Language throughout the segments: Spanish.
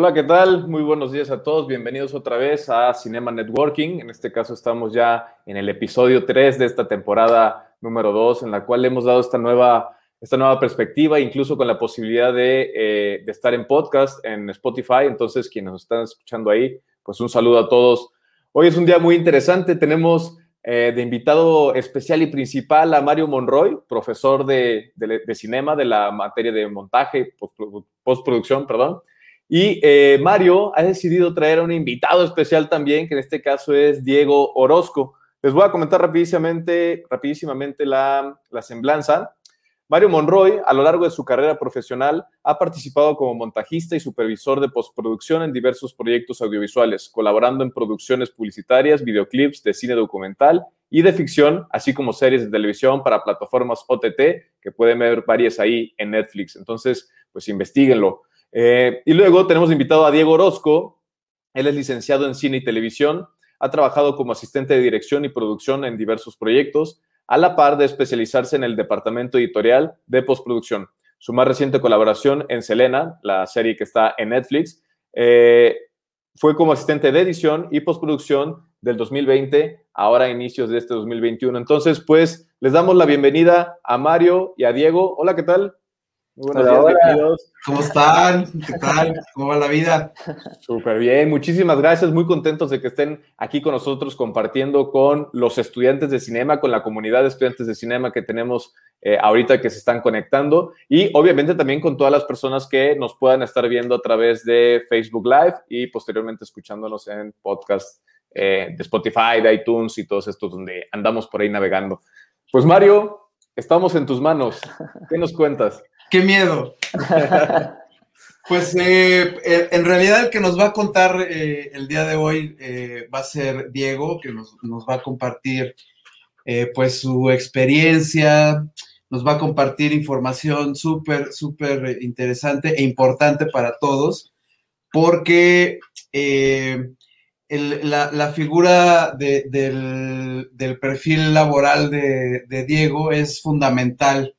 Hola, ¿qué tal? Muy buenos días a todos. Bienvenidos otra vez a Cinema Networking. En este caso estamos ya en el episodio 3 de esta temporada número 2, en la cual hemos dado esta nueva, esta nueva perspectiva, incluso con la posibilidad de, eh, de estar en podcast en Spotify. Entonces, quienes nos están escuchando ahí, pues un saludo a todos. Hoy es un día muy interesante. Tenemos eh, de invitado especial y principal a Mario Monroy, profesor de, de, de cinema de la materia de montaje, postproducción, perdón. Y eh, Mario ha decidido traer a un invitado especial también, que en este caso es Diego Orozco. Les voy a comentar rapidísimamente, rapidísimamente la, la semblanza. Mario Monroy, a lo largo de su carrera profesional, ha participado como montajista y supervisor de postproducción en diversos proyectos audiovisuales, colaborando en producciones publicitarias, videoclips de cine documental y de ficción, así como series de televisión para plataformas OTT, que pueden ver varias ahí en Netflix. Entonces, pues investiguenlo. Eh, y luego tenemos invitado a Diego Orozco. Él es licenciado en cine y televisión. Ha trabajado como asistente de dirección y producción en diversos proyectos, a la par de especializarse en el departamento editorial de postproducción. Su más reciente colaboración en Selena, la serie que está en Netflix, eh, fue como asistente de edición y postproducción del 2020, ahora a inicios de este 2021. Entonces, pues, les damos la bienvenida a Mario y a Diego. Hola, ¿qué tal? Buenos días, bienvenidos. ¿Cómo están? ¿Qué tal? ¿Cómo va la vida? Súper bien, muchísimas gracias, muy contentos de que estén aquí con nosotros compartiendo con los estudiantes de cinema, con la comunidad de estudiantes de cinema que tenemos eh, ahorita que se están conectando y obviamente también con todas las personas que nos puedan estar viendo a través de Facebook Live y posteriormente escuchándonos en podcast eh, de Spotify, de iTunes y todos estos donde andamos por ahí navegando. Pues Mario, estamos en tus manos. ¿Qué nos cuentas? ¡Qué miedo! pues eh, en realidad el que nos va a contar eh, el día de hoy eh, va a ser Diego, que nos, va a compartir pues su experiencia, nos va a compartir información súper, súper interesante e importante para todos, porque la, figura de, del, perfil laboral de Diego es fundamental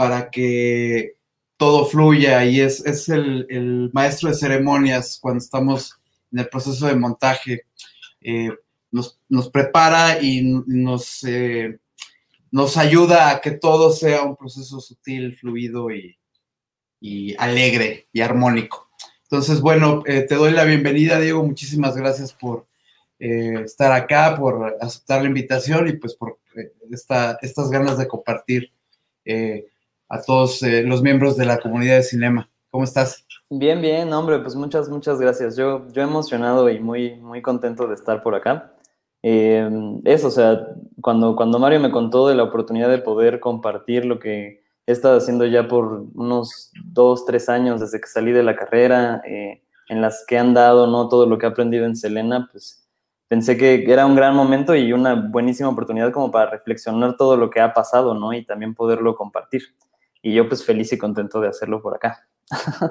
para que todo fluya y es, es el, el, maestro de ceremonias cuando estamos en el proceso de montaje. Eh, nos, nos, prepara y nos, eh, nos ayuda a que todo sea un proceso sutil, fluido y, y alegre y armónico. Entonces, bueno, eh, te doy la bienvenida, Diego. Muchísimas gracias por estar acá, por aceptar la invitación y pues por esta, estas ganas de compartir a todos eh, los miembros de la comunidad de cinema. ¿Cómo estás? Bien, bien, hombre, pues muchas, muchas gracias. Yo, yo emocionado y muy, muy contento de estar por acá. Eh, eso, o sea, cuando, cuando Mario me contó de la oportunidad de poder compartir lo que he estado haciendo ya por unos dos, tres años desde que salí de la carrera, eh, en las que han dado, ¿no? Todo lo que he aprendido en Selena, pues pensé que era un gran momento y una buenísima oportunidad como para reflexionar todo lo que ha pasado, ¿no? Y también poderlo compartir y yo pues feliz y contento de hacerlo por acá.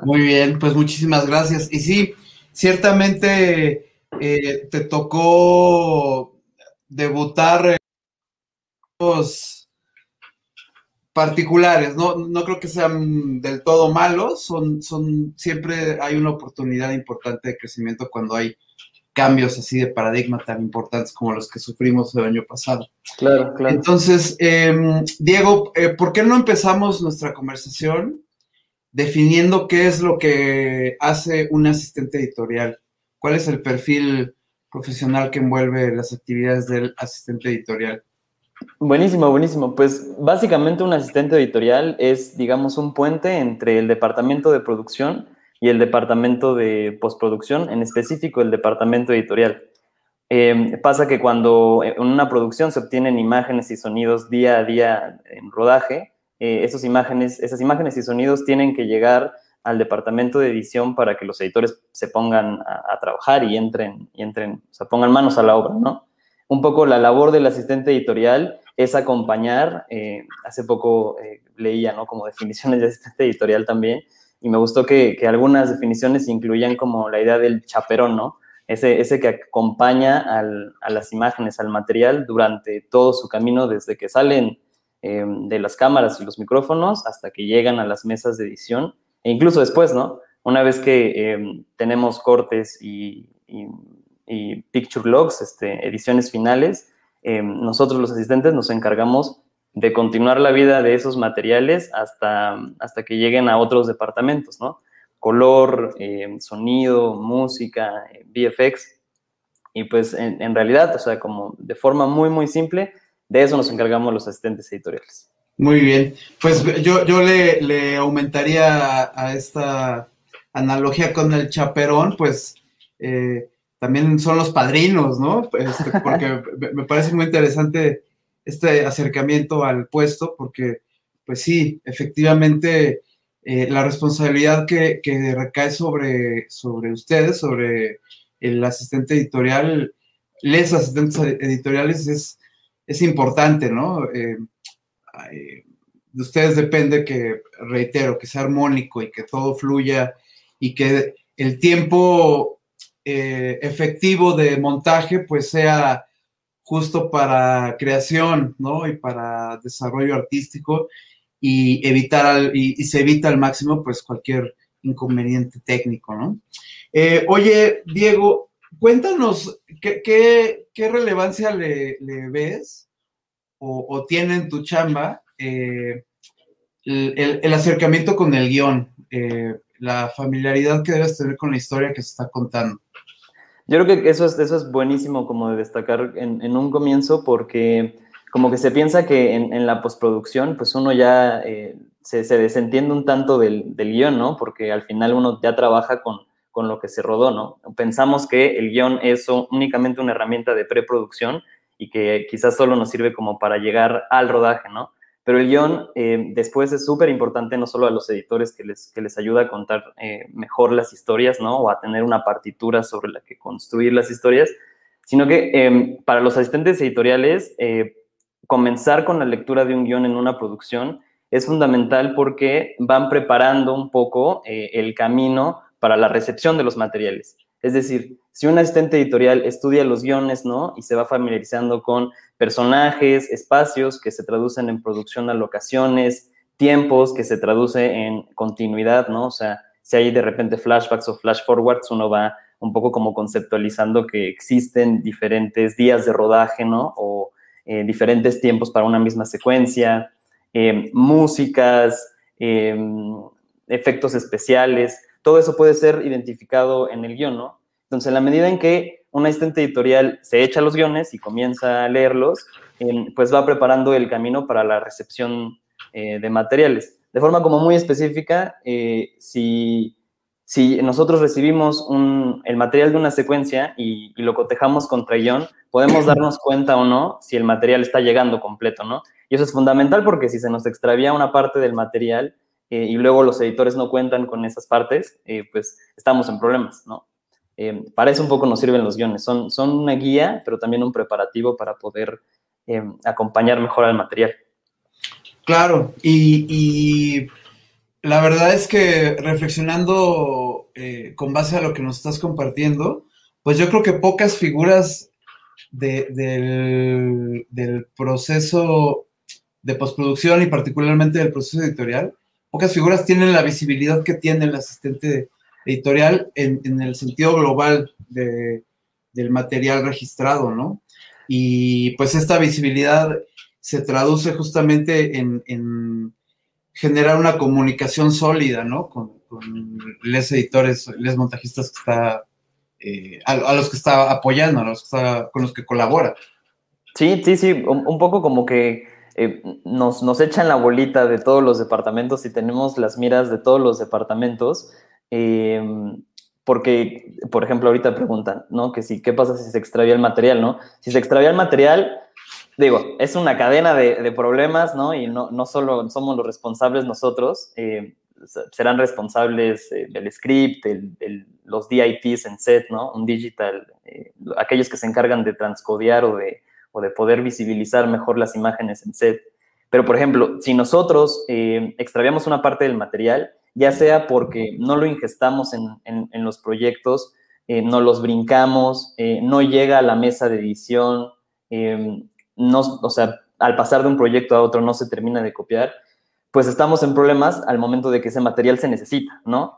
Muy bien, pues muchísimas gracias. Y sí, ciertamente eh, te tocó debutar los particulares, ¿no? No creo que sean del todo malos, son, son, siempre hay una oportunidad importante de crecimiento cuando hay cambios así de paradigma tan importantes como los que sufrimos el año pasado. Claro, claro. Entonces, eh, Diego, eh, ¿por qué no empezamos nuestra conversación definiendo qué es lo que hace un asistente editorial? ¿Cuál es el perfil profesional que envuelve las actividades del asistente editorial? Buenísimo, buenísimo. Pues básicamente un asistente editorial es, digamos, un puente entre el departamento de producción y el departamento de postproducción, en específico el departamento editorial. Eh, pasa que cuando en una producción se obtienen imágenes y sonidos día a día en rodaje, eh, esos imágenes, esas imágenes y sonidos tienen que llegar al departamento de edición para que los editores se pongan a, trabajar y entren, y entren, o pongan manos a la obra, ¿no? Un poco la labor del asistente editorial es acompañar, eh, hace poco eh, leía, ¿no? Como definiciones de asistente editorial también, y me gustó que, que, algunas definiciones incluían como la idea del chaperón, ¿no? Ese, ese que acompaña al, a las imágenes, al material durante todo su camino, desde que salen eh, de las cámaras y los micrófonos hasta que llegan a las mesas de edición, e incluso después, ¿no? una vez que em, tenemos cortes y, picture logs, este, ediciones finales, em, nosotros los asistentes nos encargamos de continuar la vida de esos materiales hasta, hasta que lleguen a otros departamentos, ¿no? Color, em, sonido, música, VFX. Y pues en, en realidad, o sea, como de forma muy, muy simple, de eso nos encargamos los asistentes editoriales. Muy bien. Pues yo, yo le, aumentaría a, esta analogía con el chaperón, pues eh, también son los padrinos, ¿no? Este, porque me parece muy interesante este acercamiento al puesto, porque, pues sí, efectivamente, eh, la responsabilidad que, recae sobre, sobre ustedes, sobre el asistente editorial, les asistentes editoriales, es, es importante, ¿no? Eh, de ustedes depende que, reitero, que sea armónico y que todo fluya y que el tiempo eh, efectivo de montaje pues sea justo para creación, ¿no? Y para desarrollo artístico y evitar y, se evita al máximo pues cualquier inconveniente técnico, ¿no? Eh, oye, Diego, cuéntanos qué, relevancia le, ves o, tiene en tu chamba eh, el, acercamiento con el guion, eh, la familiaridad que debes tener con la historia que se está contando. Yo creo que eso es, eso es buenísimo como de destacar en, un comienzo porque como que se piensa que en, la postproducción pues uno ya eh, se, desentiende un tanto del, del, guion, ¿no? Porque al final uno ya trabaja con, con lo que se rodó, ¿no? Pensamos que el guion es únicamente una herramienta de preproducción y que quizás solo nos sirve como para llegar al rodaje, ¿no? Pero el guion eh, después es súper importante no solo a los editores que les, que les ayuda a contar eh, mejor las historias, ¿no? O a tener una partitura sobre la que construir las historias, sino que em, para los asistentes editoriales, eh, comenzar con la lectura de un guion en una producción es fundamental porque van preparando un poco el camino para la recepción de los materiales. Es decir, si un asistente editorial estudia los guiones, ¿no? Y se va familiarizando con personajes, espacios que se traducen en producción a locaciones, tiempos que se traduce en continuidad, ¿no? O sea, si hay de repente flashbacks o flash forwards, uno va un poco como conceptualizando que existen diferentes días de rodaje, ¿no? O eh, diferentes tiempos para una misma secuencia, eh, músicas, eh, efectos especiales, todo eso puede ser identificado en el guion, ¿no? Entonces, en la medida en que un asistente editorial se echa los guiones y comienza a leerlos, em, pues va preparando el camino para la recepción eh, de materiales. De forma como muy específica, eh, si, si, nosotros recibimos el material de una secuencia y, lo cotejamos contra guion, podemos darnos cuenta o no si el material está llegando completo, ¿no? Y eso es fundamental porque si se nos extravía una parte del material, eh, y luego los editores no cuentan con esas partes, pues estamos en problemas, ¿no? Eh, para eso un poco nos sirven los guiones. Son, son una guía, pero también un preparativo para poder eh, acompañar mejor al material. Claro, y, la verdad es que reflexionando eh, con base a lo que nos estás compartiendo, pues yo creo que pocas figuras del, del proceso de postproducción y particularmente del proceso editorial, pocas figuras tienen la visibilidad que tiene el asistente editorial en, el sentido global del material registrado, ¿no? Y pues esta visibilidad se traduce justamente en, generar una comunicación sólida, ¿no? Con, los editores, los montajistas que está, eh, a, los que está apoyando, a los que está, con los que colabora. Sí, sí, sí, un, poco como que eh, nos, nos echan la bolita de todos los departamentos y tenemos las miras de todos los departamentos Em, porque, por ejemplo, ahorita preguntan, ¿no? Que si, ¿qué pasa si se extravía el material, no? Si se extravía el material, digo, es una cadena de, problemas, ¿no? Y no, no, solo somos los responsables nosotros, eh, serán responsables eh, del script, el, los DITs en set, ¿no? Un digital, eh, aquellos que se encargan de transcodear o de, o de poder visibilizar mejor las imágenes en set. Pero, por ejemplo, si nosotros extraviamos una parte del material, ya sea porque no lo ingestamos en, los proyectos, eh, no los brincamos, eh, no llega a la mesa de edición, em, no, o sea, al pasar de un proyecto a otro no se termina de copiar, pues estamos en problemas al momento de que ese material se necesita, ¿no?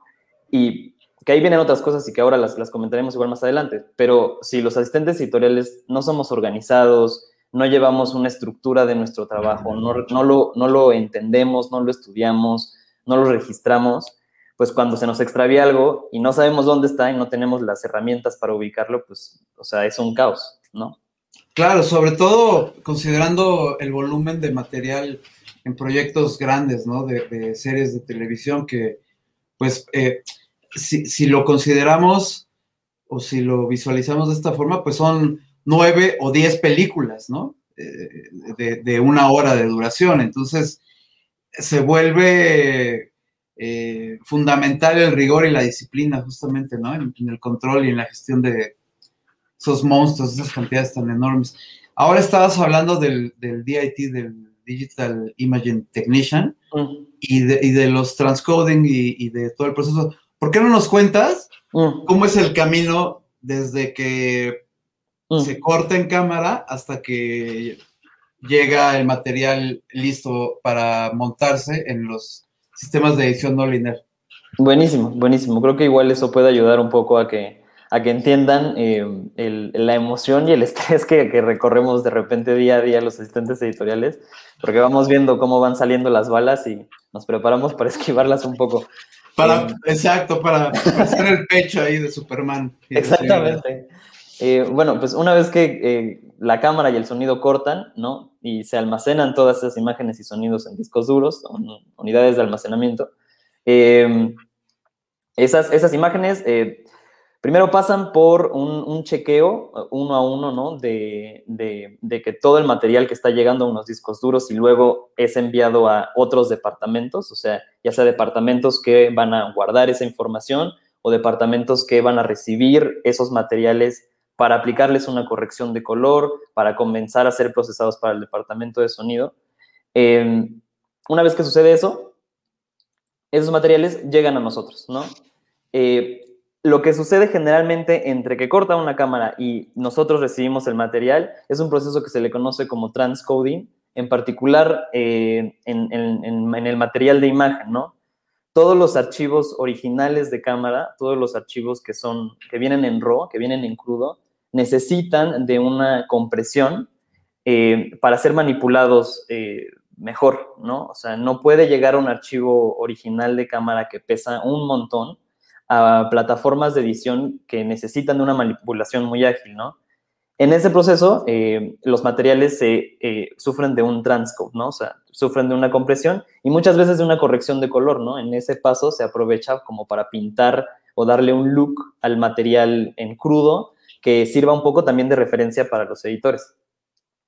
Y que ahí vienen otras cosas y que ahora las, las comentaremos igual más adelante, pero si los asistentes editoriales no somos organizados, no llevamos una estructura de nuestro trabajo, no, no, lo, no lo entendemos, no lo estudiamos, no lo registramos, pues cuando se nos extravía algo y no sabemos dónde está y no tenemos las herramientas para ubicarlo, pues, o sea, es un caos, ¿no? Claro, sobre todo considerando el volumen de material en proyectos grandes, ¿no? De, series de televisión que, pues, eh, si, lo consideramos o si lo visualizamos de esta forma, pues son nueve o diez películas, ¿no? Eh, de, una hora de duración. Entonces, se vuelve eh, fundamental el rigor y la disciplina, justamente, ¿no? En, el control y en la gestión de esos monstruos, esas cantidades tan enormes. Ahora estabas hablando del, DIT, del Digital Imaging Technician, y, de, los transcoding y, de todo el proceso. ¿Por qué no nos cuentas mm. cómo es el camino desde que mm. se corta en cámara hasta que llega el material listo para montarse en los sistemas de edición no lineal? Buenísimo, buenísimo. Creo que igual eso puede ayudar un poco a que, a que entiendan eh, la emoción y el estrés que, que, recorremos de repente día a día los asistentes editoriales, porque vamos viendo cómo van saliendo las balas y nos preparamos para esquivarlas un poco. Para, exacto, para, hacer el pecho ahí de Superman. Exactamente. Eh, bueno, pues una vez que eh, la cámara y el sonido cortan, ¿no? Y se almacenan todas esas imágenes y sonidos en discos duros, unidades de almacenamiento, eh, esas, esas imágenes primero pasan por un, chequeo uh, uno a uno, ¿no? De, que todo el material que está llegando a unos discos duros y luego es enviado a otros departamentos, o sea, ya sea departamentos que van a guardar esa información o departamentos que van a recibir esos materiales para aplicarles una corrección de color, para comenzar a ser procesados para el departamento de sonido. Em, una vez que sucede eso, esos materiales llegan a nosotros, ¿no? Eh, lo que sucede generalmente entre que corta una cámara y nosotros recibimos el material es un proceso que se le conoce como transcoding, en particular eh, en, el material de imagen, ¿no? Todos los archivos originales de cámara, todos los archivos que son, que vienen en RAW, que vienen en crudo, necesitan de una compresión eh, para ser manipulados eh, mejor, ¿no? O sea, no puede llegar a un archivo original de cámara que pesa un montón a plataformas de edición que necesitan de una manipulación muy ágil, ¿no? En ese proceso, eh, los materiales eh, sufren de un transcode, ¿no? O sea, sufren de una compresión y muchas veces de una corrección de color, ¿no? En ese paso se aprovecha como para pintar o darle un look al material en crudo que sirva un poco también de referencia para los editores.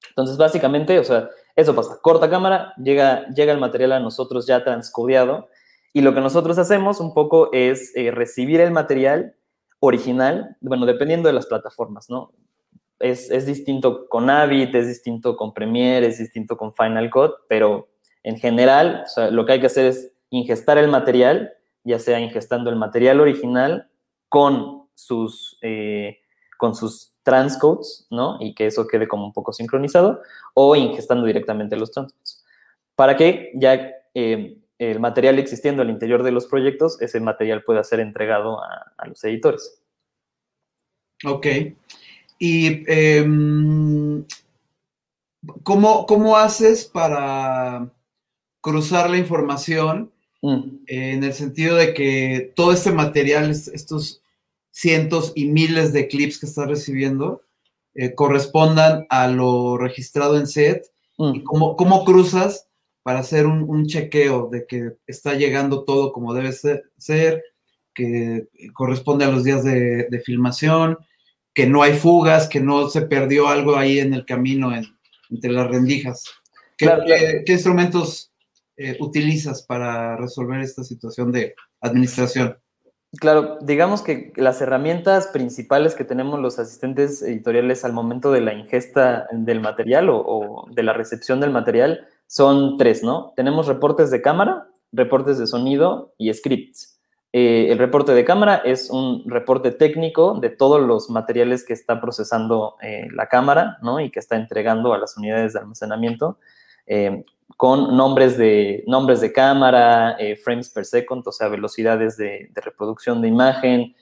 Entonces, básicamente, o sea, eso pasa. Corta cámara, llega, llega el material a nosotros ya transcodeado y lo que nosotros hacemos un poco es eh, recibir el material original, bueno, dependiendo de las plataformas, ¿no? Es, es, distinto con Avid, es distinto con Premiere, es distinto con Final Cut, pero en general, o sea, lo que hay que hacer es ingestar el material, ya sea ingestando el material original con sus, eh, con sus transcodes, ¿no? Y que eso quede como un poco sincronizado, o ingestando directamente los transcodes. Para que ya eh, el material existiendo al interior de los proyectos, ese material pueda ser entregado a, los editores. Ok. ¿Y em, ¿cómo, haces para cruzar la información mm. en el sentido de que todo este material, estos cientos y miles de clips que estás recibiendo, eh, correspondan a lo registrado en set? Mm. ¿Y cómo, cómo cruzas? Para hacer un, chequeo de que está llegando todo como debe ser, que corresponde a los días de, filmación, que no hay fugas, que no se perdió algo ahí en el camino entre las rendijas. ¿Qué, instrumentos eh, utilizas para resolver esta situación de administración? Claro, digamos que las herramientas principales que tenemos los asistentes editoriales al momento de la ingesta del material o de la recepción del material son tres, ¿no? Tenemos reportes de cámara, reportes de sonido y scripts. Eh, el reporte de cámara es un reporte técnico de todos los materiales que está procesando eh, la cámara, ¿no? Y que está entregando a las unidades de almacenamiento. Eh, con nombres de, nombres de cámara, frames per second, o sea, velocidades de, reproducción de imagen,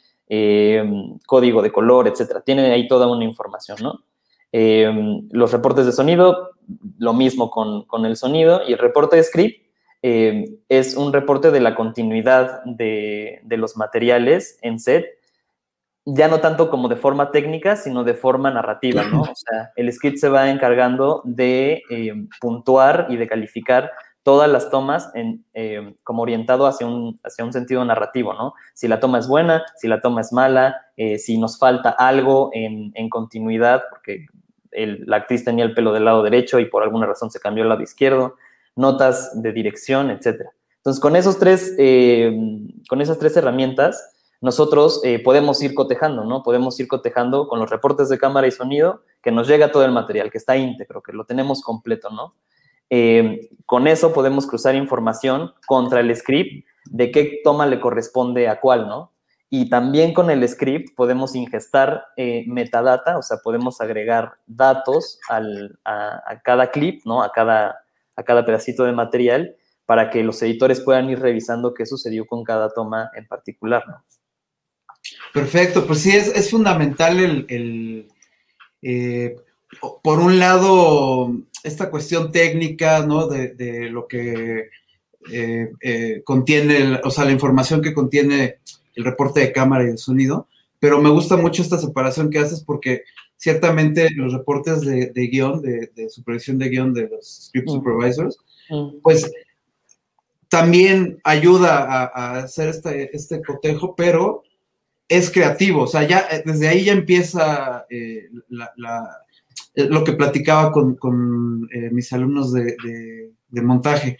código de color, etcétera. Tiene ahí toda una información, ¿no? Los reportes de sonido, lo mismo con, con, el sonido, y el reporte de script es un reporte de la continuidad de, de los materiales en set ya no tanto como de forma técnica, sino de forma narrativa, ¿no? O sea, el script se va encargando de eh, puntuar y de calificar todas las tomas en, eh, como orientado hacia un, hacia un sentido narrativo, ¿no? Si la toma es buena, si la toma es mala, eh, si nos falta algo en, en continuidad, porque la actriz tenía el pelo del lado derecho y por alguna razón se cambió al lado izquierdo, notas de dirección, etc. Entonces, con, esos tres, con esas tres herramientas, nosotros eh, podemos ir cotejando, ¿no? Podemos ir cotejando con los reportes de cámara y sonido, que nos llega todo el material, que está íntegro, que lo tenemos completo, ¿no? Eh, con eso podemos cruzar información contra el script de qué toma le corresponde a cuál, ¿no? Y también con el script podemos ingestar eh, metadata, o sea, podemos agregar datos a, cada clip, ¿no? A cada, a cada pedacito de material para que los editores puedan ir revisando qué sucedió con cada toma en particular, ¿no? Perfecto, pues sí, es, fundamental el, eh, por un lado, esta cuestión técnica, ¿no? De, lo que eh, contiene, o sea, la información que contiene el reporte de cámara y de sonido, pero me gusta mucho esta separación que haces porque ciertamente los reportes de, guion, de, supervisión de guion de los script mm. supervisors, mm. pues también ayuda a, hacer este, este cotejo, pero es creativo, o sea, ya eh, desde ahí ya empieza eh, eh, lo que platicaba con, mis alumnos de, montaje.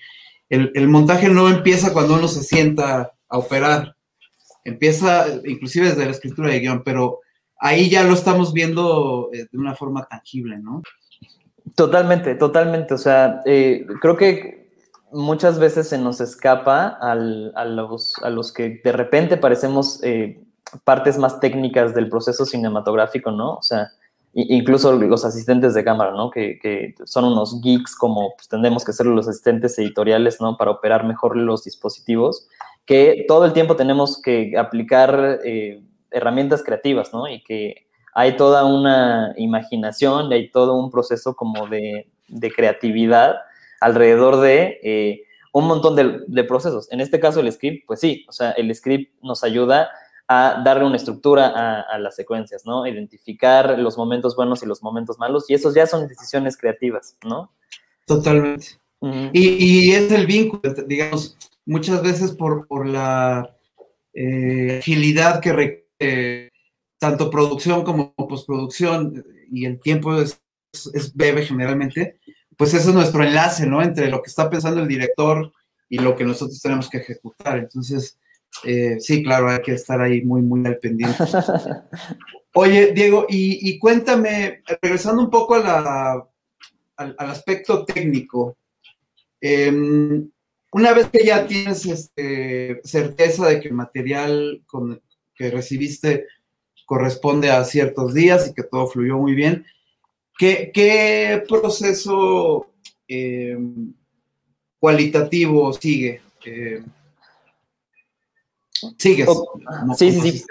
El, montaje no empieza cuando uno se sienta a operar, empieza inclusive desde la escritura de guion, pero ahí ya lo estamos viendo de una forma tangible, ¿no? Totalmente, totalmente, o sea, creo que muchas veces se nos escapa a, los, a, los, que de repente parecemos partes más técnicas del proceso cinematográfico, ¿no? O sea, incluso los asistentes de cámara, ¿no? Que, son unos geeks como pues, tendemos que ser los asistentes editoriales, ¿no? Para operar mejor los dispositivos, que todo el tiempo tenemos que aplicar eh, herramientas creativas, ¿no? Y que hay toda una imaginación, y hay todo un proceso como de, creatividad alrededor de eh, un montón de, de, procesos. En este caso el script, pues sí, o sea, el script nos ayuda a darle una estructura a, las secuencias, ¿no? Identificar los momentos buenos y los momentos malos, y esos ya son decisiones creativas, ¿no? Totalmente. y, es el vínculo, digamos, muchas veces por, la eh, agilidad que requiere tanto producción como postproducción, y el tiempo es, es breve generalmente, pues ese es nuestro enlace, ¿no? Entre lo que está pensando el director y lo que nosotros tenemos que ejecutar. Entonces, eh, sí, claro, hay que estar ahí muy, muy al pendiente. Oye, Diego, y, cuéntame, regresando un poco al, aspecto técnico, em, una vez que ya tienes este, certeza de que el material que recibiste corresponde a ciertos días y que todo fluyó muy bien, ¿qué, proceso em, cualitativo sigue? Em, Sigues. sí, sí, sí.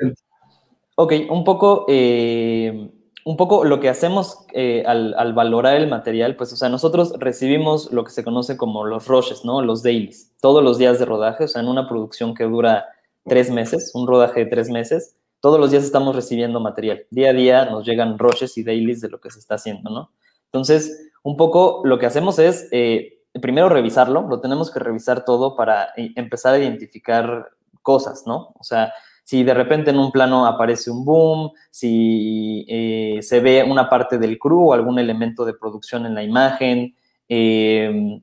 Ok, un poco, eh, un poco lo que hacemos eh, al, valorar el material, pues, o sea, nosotros recibimos lo que se conoce como los rushes, ¿no? Los dailies, todos los días de rodaje, o sea, en una producción que dura tres meses, un rodaje de tres meses, todos los días estamos recibiendo material. Día a día nos llegan rushes y dailies de lo que se está haciendo, ¿no? Entonces, un poco lo que hacemos es, eh, primero revisarlo, lo tenemos que revisar todo para empezar a identificar cosas, ¿no? O sea, si de repente en un plano aparece un boom, si eh, se ve una parte del crew o algún elemento de producción en la imagen, em,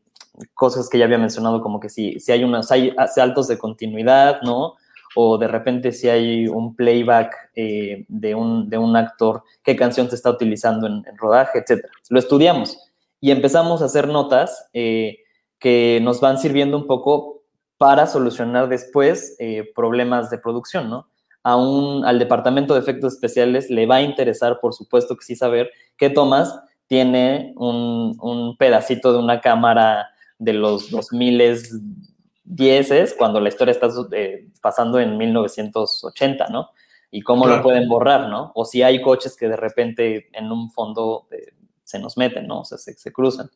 cosas que ya había mencionado como que si, si hay unos hay saltos de continuidad, ¿no? O de repente si hay un playback eh, de, un, de, un, actor, qué canción se está utilizando en, rodaje, etcétera. Lo estudiamos y empezamos a hacer notas eh, que nos van sirviendo un poco para solucionar después eh, problemas de producción, ¿no? A un, al departamento de efectos especiales le va a interesar, por supuesto que sí, saber qué tomas tiene un, pedacito de una cámara de los 2010 cuando la historia está eh, pasando en 1980, ¿no? Y cómo lo pueden borrar, ¿no? O si hay coches que de repente en un fondo eh, se nos meten, ¿no? O sea, se, cruzan.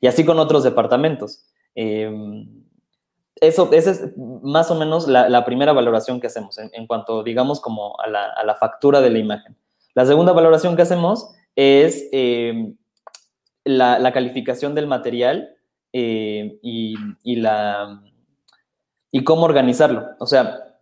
Y así con otros departamentos. Em, eso, esa es más o menos la, primera valoración que hacemos en, cuanto, digamos, como a la, factura de la imagen. La segunda valoración que hacemos es em, la, calificación del material eh, y, la, y cómo organizarlo. O sea,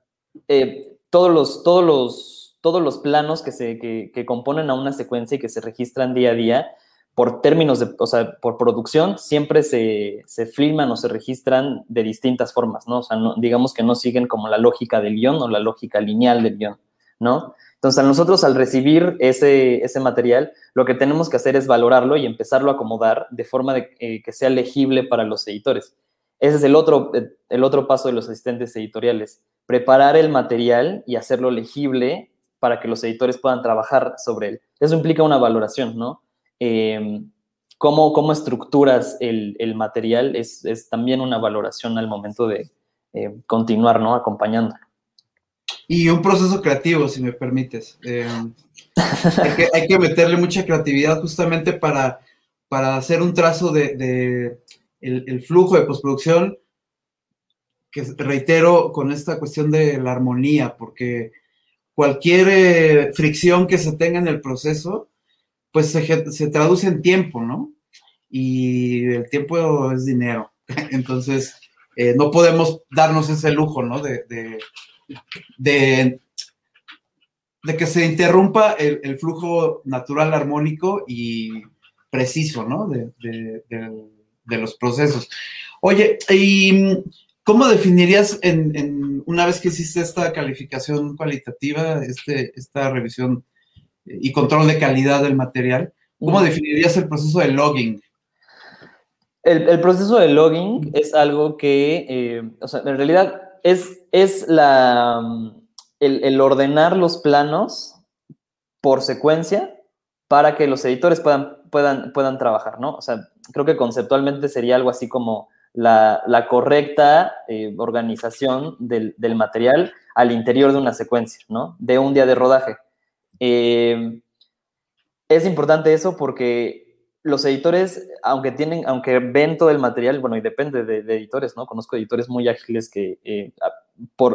eh, todos, los, todos, los, todos los planos que, se, que, componen a una secuencia y que se registran día a día, por términos de, o sea, por producción, siempre se, se filman o se registran de distintas formas, ¿no? O sea, digamos que no siguen como la lógica del guion o la lógica lineal del guion, ¿no? Entonces, nosotros al recibir ese, ese material, lo que tenemos que hacer es valorarlo y empezarlo a acomodar de forma de, eh, que sea legible para los editores. Ese es el otro, el otro paso de los asistentes editoriales, preparar el material y hacerlo legible para que los editores puedan trabajar sobre él. Eso implica una valoración, ¿no? Eh, cómo, cómo, estructuras el, el material es, es, también una valoración al momento de eh, continuar, ¿no? Acompañando. Y un proceso creativo, si me permites. Eh, hay, que, hay, que, meterle mucha creatividad justamente para, para hacer un trazo de, de el, el, flujo de postproducción, que reitero con esta cuestión de la armonía, porque cualquier fricción que se tenga en el proceso, pues se, traduce en tiempo, ¿no? Y el tiempo es dinero. Entonces, eh, no podemos darnos ese lujo, ¿no? De, que se interrumpa el, flujo natural, armónico y preciso, ¿no? De, los procesos. Oye, ¿y cómo definirías en, una vez que hiciste esta calificación cualitativa, este, esta revisión y control de calidad del material. ¿Cómo definirías el proceso de logging? El, proceso de logging es algo que, eh, o sea, en realidad es, es la, el, ordenar los planos por secuencia para que los editores puedan, puedan, puedan trabajar, ¿no? O sea, creo que conceptualmente sería algo así como la, correcta eh, organización del, del, material al interior de una secuencia, ¿no? De un día de rodaje. Eh, es importante eso porque los editores, aunque tienen, aunque ven todo el material, bueno, y depende de, editores, ¿no? Conozco editores muy ágiles que eh,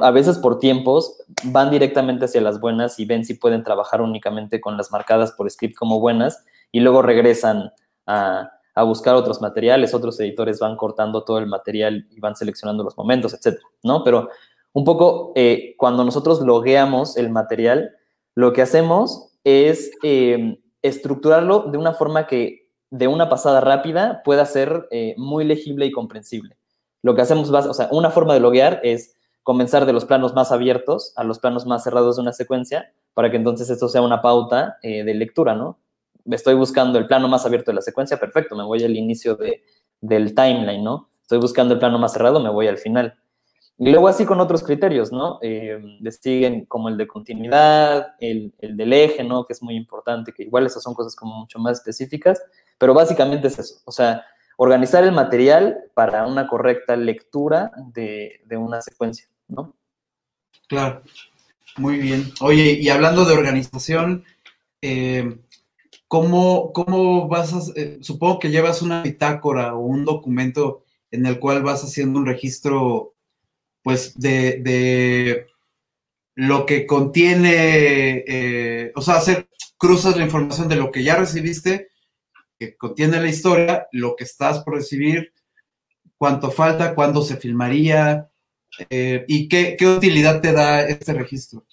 a, veces por tiempos van directamente hacia las buenas y ven si pueden trabajar únicamente con las marcadas por script como buenas y luego regresan a, a buscar otros materiales, otros editores van cortando todo el material y van seleccionando los momentos, etcétera, ¿no? Pero un poco eh, cuando nosotros logueamos el material, lo que hacemos es eh, estructurarlo de una forma que de una pasada rápida pueda ser eh, muy legible y comprensible. Lo que hacemos, o sea, una forma de loguear es comenzar de los planos más abiertos a los planos más cerrados de una secuencia para que entonces esto sea una pauta eh, de lectura, ¿no? Estoy buscando el plano más abierto de la secuencia, perfecto, me voy al inicio de, del timeline, ¿no? Estoy buscando el plano más cerrado, me voy al final. Y luego así con otros criterios, ¿no? Eh, siguen como el de continuidad, el, el, del eje, ¿no? Que es muy importante, que igual esas son cosas como mucho más específicas, pero básicamente es eso, o sea, organizar el material para una correcta lectura de, de una secuencia, ¿no? Claro, muy bien. Oye, y hablando de organización, eh, ¿cómo, ¿cómo, vas a, eh, supongo que llevas una bitácora o un documento en el cual vas haciendo un registro pues de, lo que contiene, eh, o sea, hacer cruzas la información de lo que ya recibiste, que contiene la historia, lo que estás por recibir, cuánto falta, cuándo se filmaría eh, y qué, utilidad te da este registro.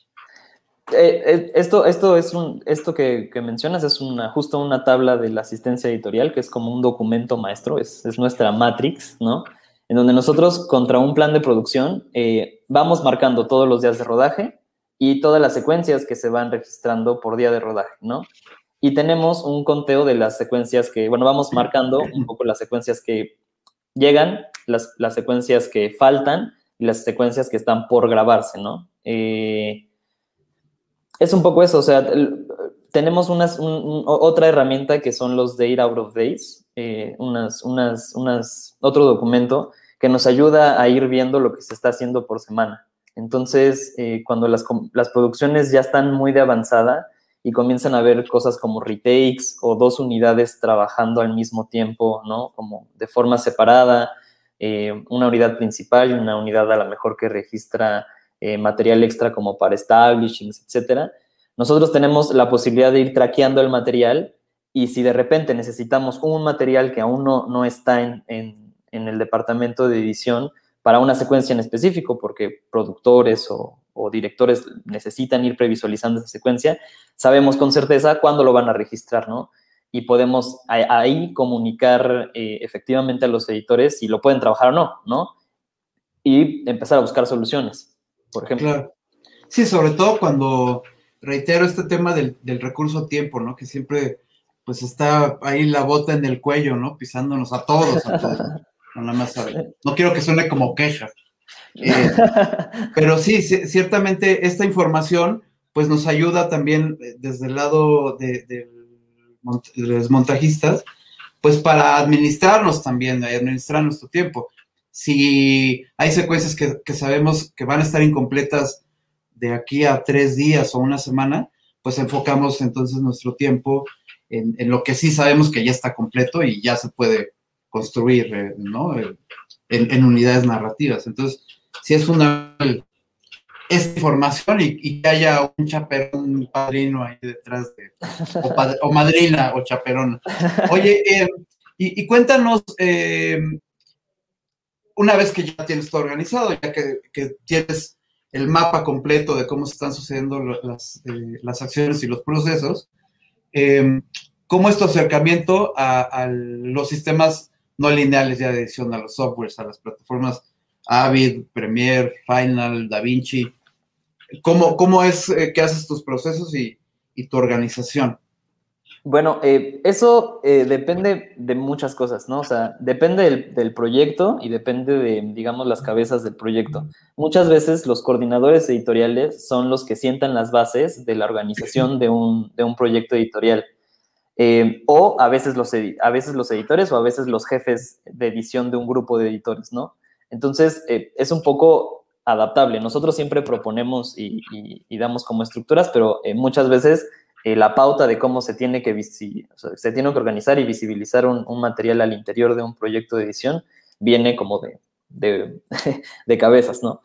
Eh, esto, esto es un, esto que, mencionas es una, justo una tabla de la asistencia editorial, que es como un documento maestro, es, es nuestra matrix, ¿no? En donde nosotros contra un plan de producción eh, vamos marcando todos los días de rodaje y todas las secuencias que se van registrando por día de rodaje, ¿no? Y tenemos un conteo de las secuencias que, bueno, vamos marcando un poco las secuencias que llegan, las, las secuencias que faltan y las secuencias que están por grabarse, ¿no? Eh, es un poco eso, o sea, tenemos unas, otra herramienta que son los Data Out of Days, eh, unas, unas, unas, otro documento que nos ayuda a ir viendo lo que se está haciendo por semana. Entonces, eh, cuando las, las, producciones ya están muy de avanzada y comienzan a ver cosas como retakes o dos unidades trabajando al mismo tiempo, ¿no? Como de forma separada, eh, una unidad principal y una unidad a lo mejor que registra eh, material extra como para establishings, etcétera. Nosotros tenemos la posibilidad de ir traqueando el material y si de repente necesitamos un material que aún no, no está en, en, el departamento de edición, para una secuencia en específico, porque productores o, directores necesitan ir previsualizando esa secuencia, sabemos con certeza cuándo lo van a registrar, ¿no? Y podemos ahí comunicar eh, efectivamente a los editores si lo pueden trabajar o no, ¿no? Y empezar a buscar soluciones, por ejemplo. Claro. Sí, sobre todo cuando reitero este tema del, recurso tiempo, ¿no? Que siempre pues está ahí la bota en el cuello, ¿no? Pisándonos a todos. A todos. No quiero que suene como queja. Eh, pero sí, ciertamente esta información pues nos ayuda también eh, desde el lado de, los montajistas, pues para administrarnos también, administrar nuestro tiempo. Si hay secuencias que, sabemos que van a estar incompletas de aquí a tres días o una semana, pues enfocamos entonces nuestro tiempo en, en, lo que sí sabemos que ya está completo y ya se puede construir, eh, ¿no? Eh, en, unidades narrativas. Entonces, si es una esta información y, que haya un chaperón, un padrino ahí detrás de, o, madrina o chaperona. Oye, eh, y, cuéntanos, una vez que ya tienes todo organizado, ya que, tienes el mapa completo de cómo están sucediendo las, las acciones y los procesos, ¿cómo es tu acercamiento a los sistemas no lineales ya de edición a los softwares, a las plataformas Avid, Premiere, Final, DaVinci. ¿Cómo, cómo es eh, que haces tus procesos y, tu organización? Bueno, eh, eso eh, depende de muchas cosas, ¿no? O sea, depende del, proyecto y depende de, digamos, las cabezas del proyecto. Muchas veces los coordinadores editoriales son los que sientan las bases de la organización de un, de un proyecto editorial. Eh, o a veces, los a veces los editores o a veces los jefes de edición de un grupo de editores, ¿no? Entonces, es un poco adaptable. Nosotros siempre proponemos y, damos como estructuras, pero muchas veces la pauta de cómo se tiene que, se tiene que organizar y visibilizar un, material al interior de un proyecto de edición viene como de, de, cabezas, ¿no?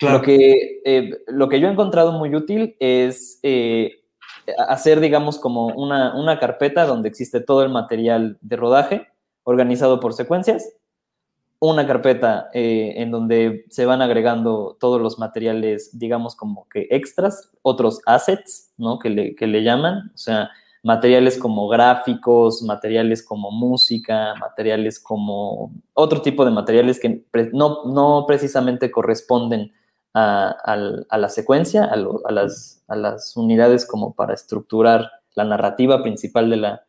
Lo, que, lo que yo he encontrado muy útil es hacer, digamos, como una, carpeta donde existe todo el material de rodaje organizado por secuencias, una carpeta eh, en donde se van agregando todos los materiales, digamos, como que extras, otros assets, ¿no? Que le, que le llaman, o sea, materiales como gráficos, materiales como música, materiales como otro tipo de materiales que no, no precisamente corresponden a, la secuencia, a, las, unidades como para estructurar la narrativa principal de la,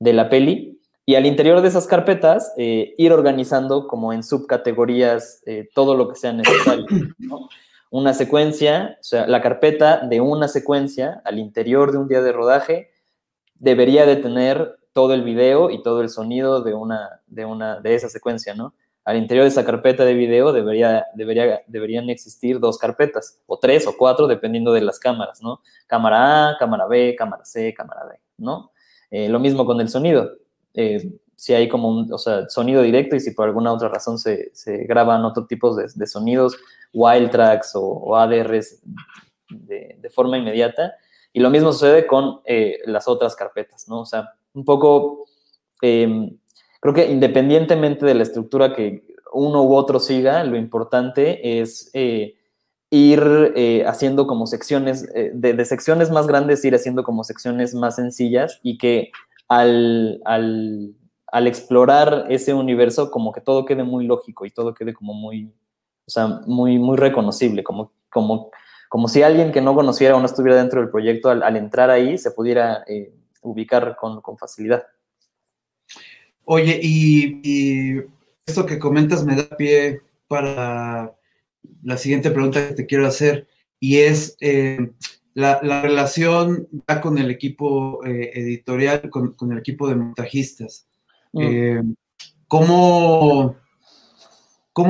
de la peli. Y al interior de esas carpetas, eh, ir organizando como en subcategorías eh, todo lo que sea necesario. Una secuencia, o sea, la carpeta de una secuencia al interior de un día de rodaje debería de tener todo el video y todo el sonido de una, de una, de esa secuencia, ¿no? al interior de esa carpeta de video debería, debería, deberían existir dos carpetas, o tres o cuatro, dependiendo de las cámaras, ¿no? Cámara A, cámara B, cámara C, cámara D, ¿no? Eh, lo mismo con el sonido. Eh, si hay como un, o sea, sonido directo y si por alguna otra razón se, graban otro tipo de, sonidos, wild tracks o, ADRs de, forma inmediata. Y lo mismo sucede con eh, las otras carpetas, ¿no? O sea, un poco em, creo que independientemente de la estructura que uno u otro siga, lo importante es eh, ir haciendo como secciones, eh, de, secciones más grandes, ir haciendo como secciones más sencillas y que al, explorar ese universo, como que todo quede muy lógico y todo quede como muy, o sea, muy, muy reconocible, como, como, como si alguien que no conociera o no estuviera dentro del proyecto, al, entrar ahí, se pudiera ubicar con, con facilidad. Oye, y, esto que comentas me da pie para la siguiente pregunta que te quiero hacer, y es, eh, la, relación va con el equipo eh, editorial, con, el equipo de montajistas. Mm. Eh, ¿cómo,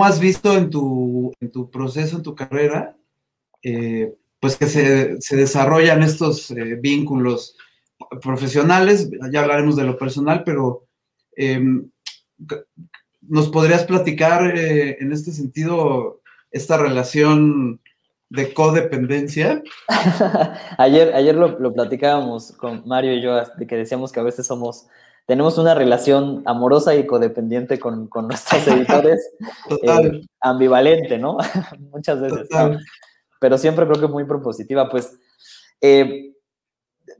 has visto en tu, en tu proceso, en tu carrera, eh, pues que se, desarrollan estos vínculos profesionales? Ya hablaremos de lo personal, pero em, ¿nos podrías platicar en este sentido esta relación de codependencia. ayer ayer lo, platicábamos con Mario y yo, de que decíamos que a veces somos, tenemos una relación amorosa y codependiente con, nuestros editores. Eh, ambivalente, ¿no? Muchas veces. Pero siempre creo que muy propositiva. Pues, eh,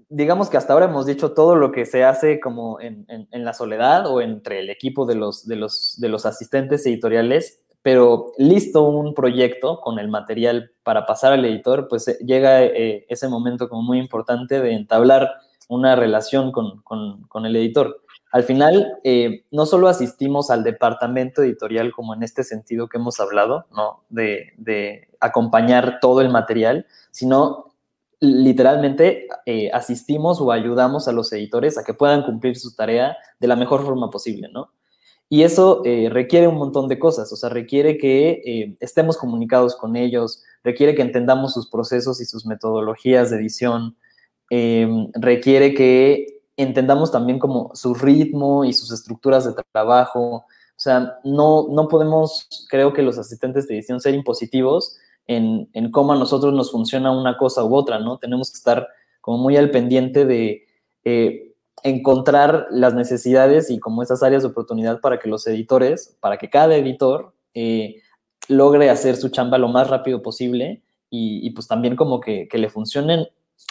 digamos que hasta ahora hemos dicho todo lo que se hace como en, en, la soledad o entre el equipo de los, de los, de los asistentes editoriales pero listo un proyecto con el material para pasar al editor, pues eh, llega eh, ese momento como muy importante de entablar una relación con, con, el editor. Al final, eh, no solo asistimos al departamento editorial como en este sentido que hemos hablado, ¿no? De, de acompañar todo el material, sino literalmente asistimos o ayudamos a los editores a que puedan cumplir su tarea de la mejor forma posible, ¿no? Y eso eh, requiere un montón de cosas, o sea, requiere que eh, estemos comunicados con ellos, requiere que entendamos sus procesos y sus metodologías de edición, em, requiere que entendamos también como su ritmo y sus estructuras de trabajo. O sea, no, no podemos, creo que los asistentes de edición, ser impositivos en, en cómo a nosotros nos funciona una cosa u otra, ¿no? Tenemos que estar como muy al pendiente de... Encontrar las necesidades y como esas áreas de oportunidad para que los editores, para que cada editor eh, logre hacer su chamba lo más rápido posible y, pues también como que, le funcionen,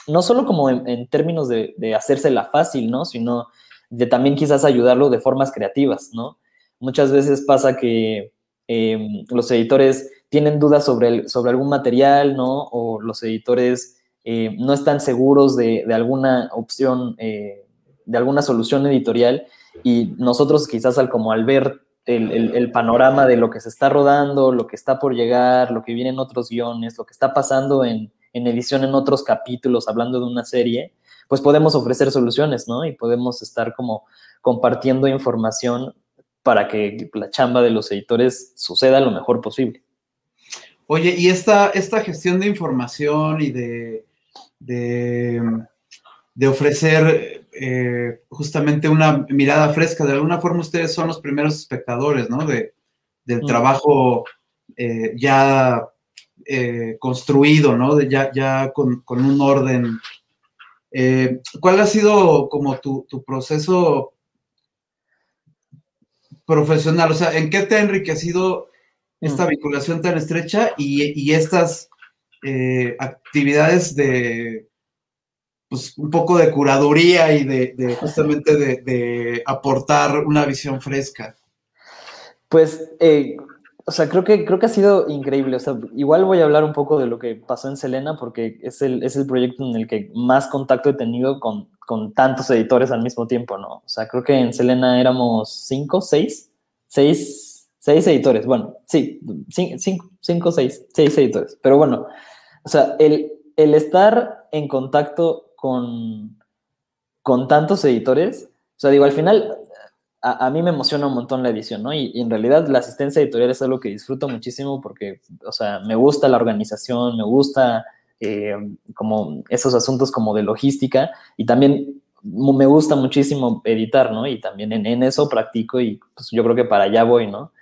no solo como en, términos de, de, hacérsela fácil, ¿no? Sino de también quizás ayudarlo de formas creativas, ¿no? Muchas veces pasa que em, los editores tienen dudas sobre, sobre algún material, ¿no? O los editores eh, no están seguros de, alguna opción eh, de alguna solución editorial y nosotros quizás al como al ver el, panorama de lo que se está rodando, lo que está por llegar, lo que viene en otros guiones, lo que está pasando en, edición en otros capítulos, hablando de una serie, pues podemos ofrecer soluciones, ¿no? Y podemos estar como compartiendo información para que la chamba de los editores suceda lo mejor posible. Oye, y esta, esta gestión de información y de, de, de ofrecer eh, justamente una mirada fresca. De alguna forma ustedes son los primeros espectadores, ¿no? De, del mm. trabajo eh, ya eh, construido, ¿no? De ya, ya con, un orden. ¿Cuál ha sido como tu, proceso profesional? O sea, ¿en qué te ha enriquecido esta mm. vinculación tan estrecha y, y estas actividades de pues, un poco de curaduría y de, justamente de, aportar una visión fresca. Pues, eh, o sea, creo que, creo que ha sido increíble. O sea, igual voy a hablar un poco de lo que pasó en Selena, porque es el, es el proyecto en el que más contacto he tenido con, con tantos editores al mismo tiempo, ¿no? O sea, creo que en Selena éramos cinco, seis, seis, seis editores. Bueno, sí, cinco, cinco, seis, seis editores. Pero bueno, o sea, el, el estar en contacto con, con tantos editores. O sea, digo, al final a, mí me emociona un montón la edición, ¿no? Y, en realidad la asistencia editorial es algo que disfruto muchísimo porque, o sea, me gusta la organización, me gusta eh, como esos asuntos como de logística y también me gusta muchísimo editar, ¿no? Y también en, eso practico y pues yo creo que para allá voy, ¿no?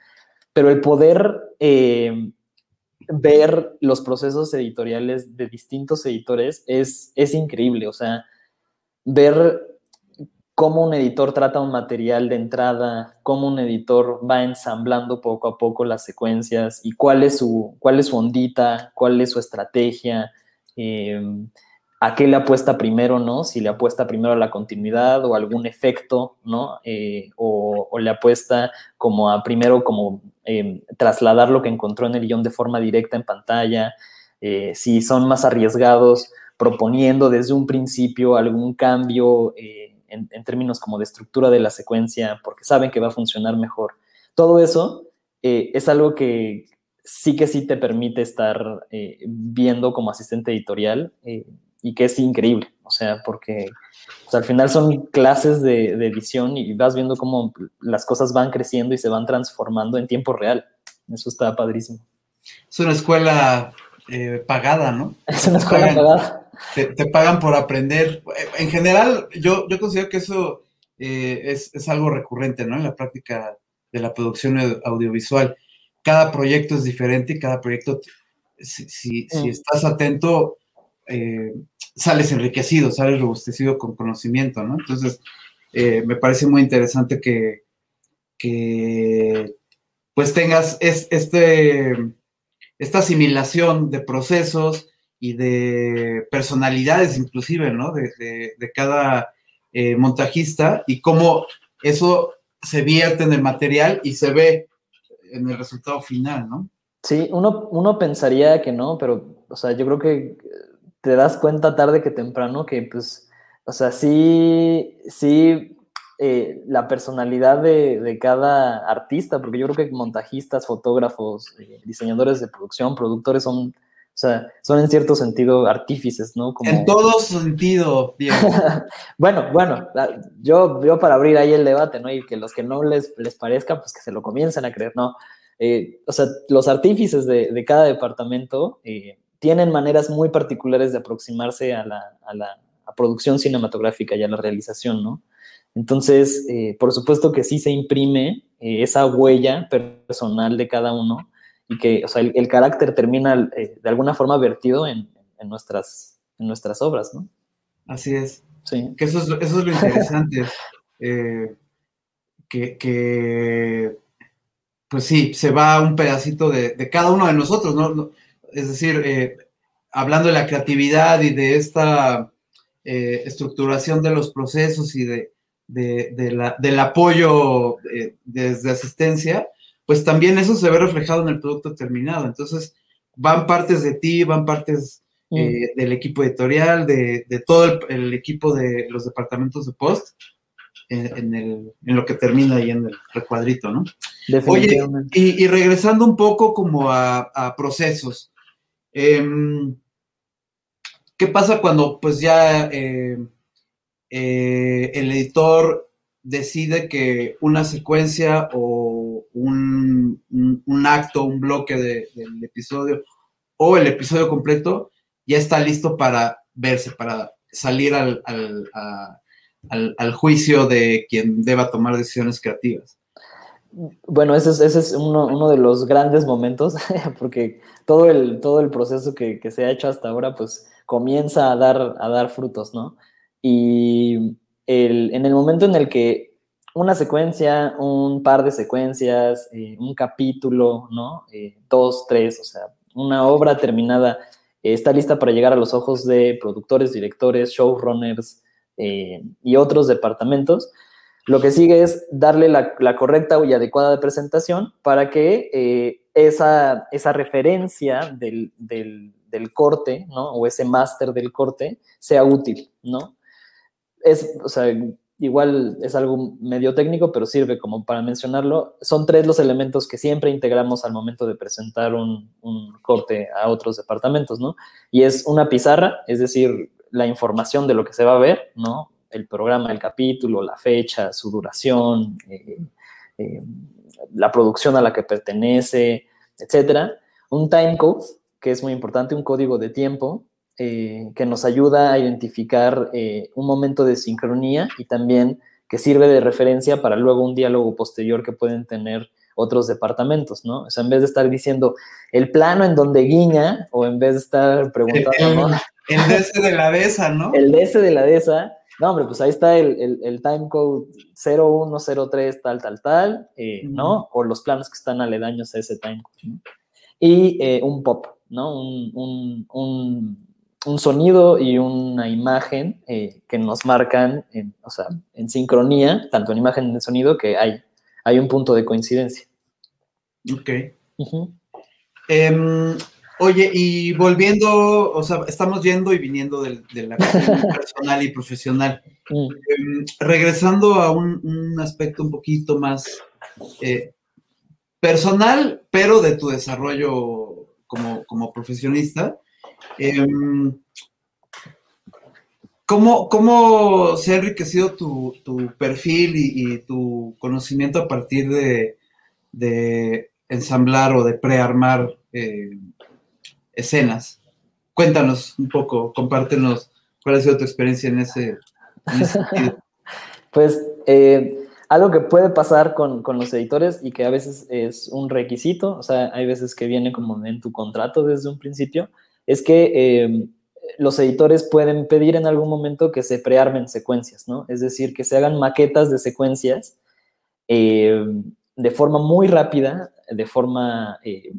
Pero el poder eh, ver los procesos editoriales de distintos editores es, es increíble, o sea, ver cómo un editor trata un material de entrada, cómo un editor va ensamblando poco a poco las secuencias y cuál es su, cuál es su ondita, cuál es su estrategia, eh, a qué le apuesta primero, ¿no? Si le apuesta primero a la continuidad o algún efecto, ¿no? Eh, o, le apuesta como a primero como Em, trasladar lo que encontró en el guion de forma directa en pantalla, eh, si son más arriesgados proponiendo desde un principio algún cambio eh, en, términos como de estructura de la secuencia, porque saben que va a funcionar mejor. Todo eso es algo que sí que sí te permite estar viendo como asistente editorial y que es increíble, o sea, porque al final son clases de, de, edición y vas viendo cómo las cosas van creciendo y se van transformando en tiempo real. Eso está padrísimo. Es una escuela eh, pagada, ¿no? Es una escuela pagada. Te, pagan por aprender. En general, yo, yo considero que eso eh, es, es, algo recurrente, ¿no? En la práctica de la producción audiovisual. Cada proyecto es diferente y cada proyecto, si, si, si estás atento, eh, sales enriquecido, sales robustecido con conocimiento, ¿no? Entonces, eh, me parece muy interesante que, que pues tengas este, esta asimilación de procesos y de personalidades inclusive, ¿no? De, cada eh, montajista y cómo eso se vierte en el material y se ve en el resultado final, ¿no? Sí, uno, uno pensaría que no, pero, o sea, yo creo que te das cuenta tarde que temprano que, pues, o sea, sí, sí, eh, la personalidad de, cada artista, porque yo creo que montajistas, fotógrafos, eh, diseñadores de producción, productores son, o sea, son en cierto sentido artífices, ¿no? En todo sentido, Diego. bueno, bueno, yo, yo para abrir ahí el debate, ¿no? Y que los que no les, les parezca, pues que se lo comiencen a creer, ¿no? Eh, o sea, los artífices de, de cada departamento tienen maneras muy particulares de aproximarse a la, producción cinematográfica y a la realización, ¿no? Entonces, eh, por supuesto que sí se imprime eh, esa huella personal de cada uno y que, o sea, el, carácter termina eh, de alguna forma vertido en, nuestras, en nuestras obras, ¿no? Así es. Sí. Que eso es, eso es lo interesante. que, pues sí, se va un pedacito de, de, cada uno de nosotros, ¿no? Es decir, eh, hablando de la creatividad y de esta eh, estructuración de los procesos y de, del apoyo eh, desde asistencia, pues también eso se ve reflejado en el producto terminado. Entonces, van partes de ti, van partes mm. del equipo editorial, de, todo el, equipo de los departamentos de post, en, lo que termina ahí en el recuadrito, ¿no? Oye, y, regresando un poco como a procesos, Em, ¿Qué pasa cuando pues ya eh, eh, el editor decide que una secuencia o un, acto, un bloque del episodio o el episodio completo ya está listo para verse, para salir al, al juicio de quien deba tomar decisiones creativas? Bueno, ese es, uno, de los grandes momentos, porque todo el, todo el proceso que, se ha hecho hasta ahora, pues comienza a dar, a dar frutos, ¿no? Y en el momento en el que una secuencia, un par de secuencias, eh, un capítulo, ¿no? Eh, dos, tres, o sea, una obra terminada eh, está lista para llegar a los ojos de productores, directores, showrunners y otros departamentos, lo que sigue es darle la, correcta y adecuada presentación para que eh, esa, esa, referencia del, corte, ¿no? O ese máster del corte sea útil, ¿no? Es, o sea, igual es algo medio técnico, pero sirve como para mencionarlo. Son tres los elementos que siempre integramos al momento de presentar un, un corte a otros departamentos, ¿no? Y es una pizarra, es decir, la información de lo que se va a ver, ¿no? El programa, el capítulo, la fecha, su duración, eh, eh, la producción a la que pertenece, etcétera. Un timecode, que es muy importante, un código de tiempo eh, que nos ayuda a identificar un momento de sincronía y también que sirve de referencia para luego un diálogo posterior que pueden tener otros departamentos, ¿no? O sea, en vez de estar diciendo el plano en donde guiña, o en vez de estar preguntando, el, El DS de la DESA, ¿no? El DS de la DESA, no, hombre, pues ahí está el, el, timecode 0103 tal, tal, tal, eh, ¿no? O los planos que están aledaños a ese timecode, ¿no? Y eh, un pop, ¿no? Un, sonido y una imagen eh, que nos marcan, en, o sea, en sincronía, tanto en imagen como en sonido, que hay, hay un punto de coincidencia. Ok. Oye, y volviendo, o sea, estamos yendo y viniendo de, la personal y profesional. Mm. Em, regresando a un, aspecto un poquito más eh, personal, pero de tu desarrollo como, profesionista. Em, ¿Cómo, ¿Cómo se ha enriquecido tu, perfil y, tu conocimiento a partir de, ensamblar o de prearmar eh, escenas? Cuéntanos un poco, compártenos cuál ha sido tu experiencia en ese, sentido. pues eh, algo que puede pasar con, los editores y que a veces es un requisito, o sea, hay veces que viene como en tu contrato desde un principio, es que eh, los editores pueden pedir en algún momento que se prearmen secuencias, ¿no? Es decir, que se hagan maquetas de secuencias eh, de forma muy rápida, de forma eh,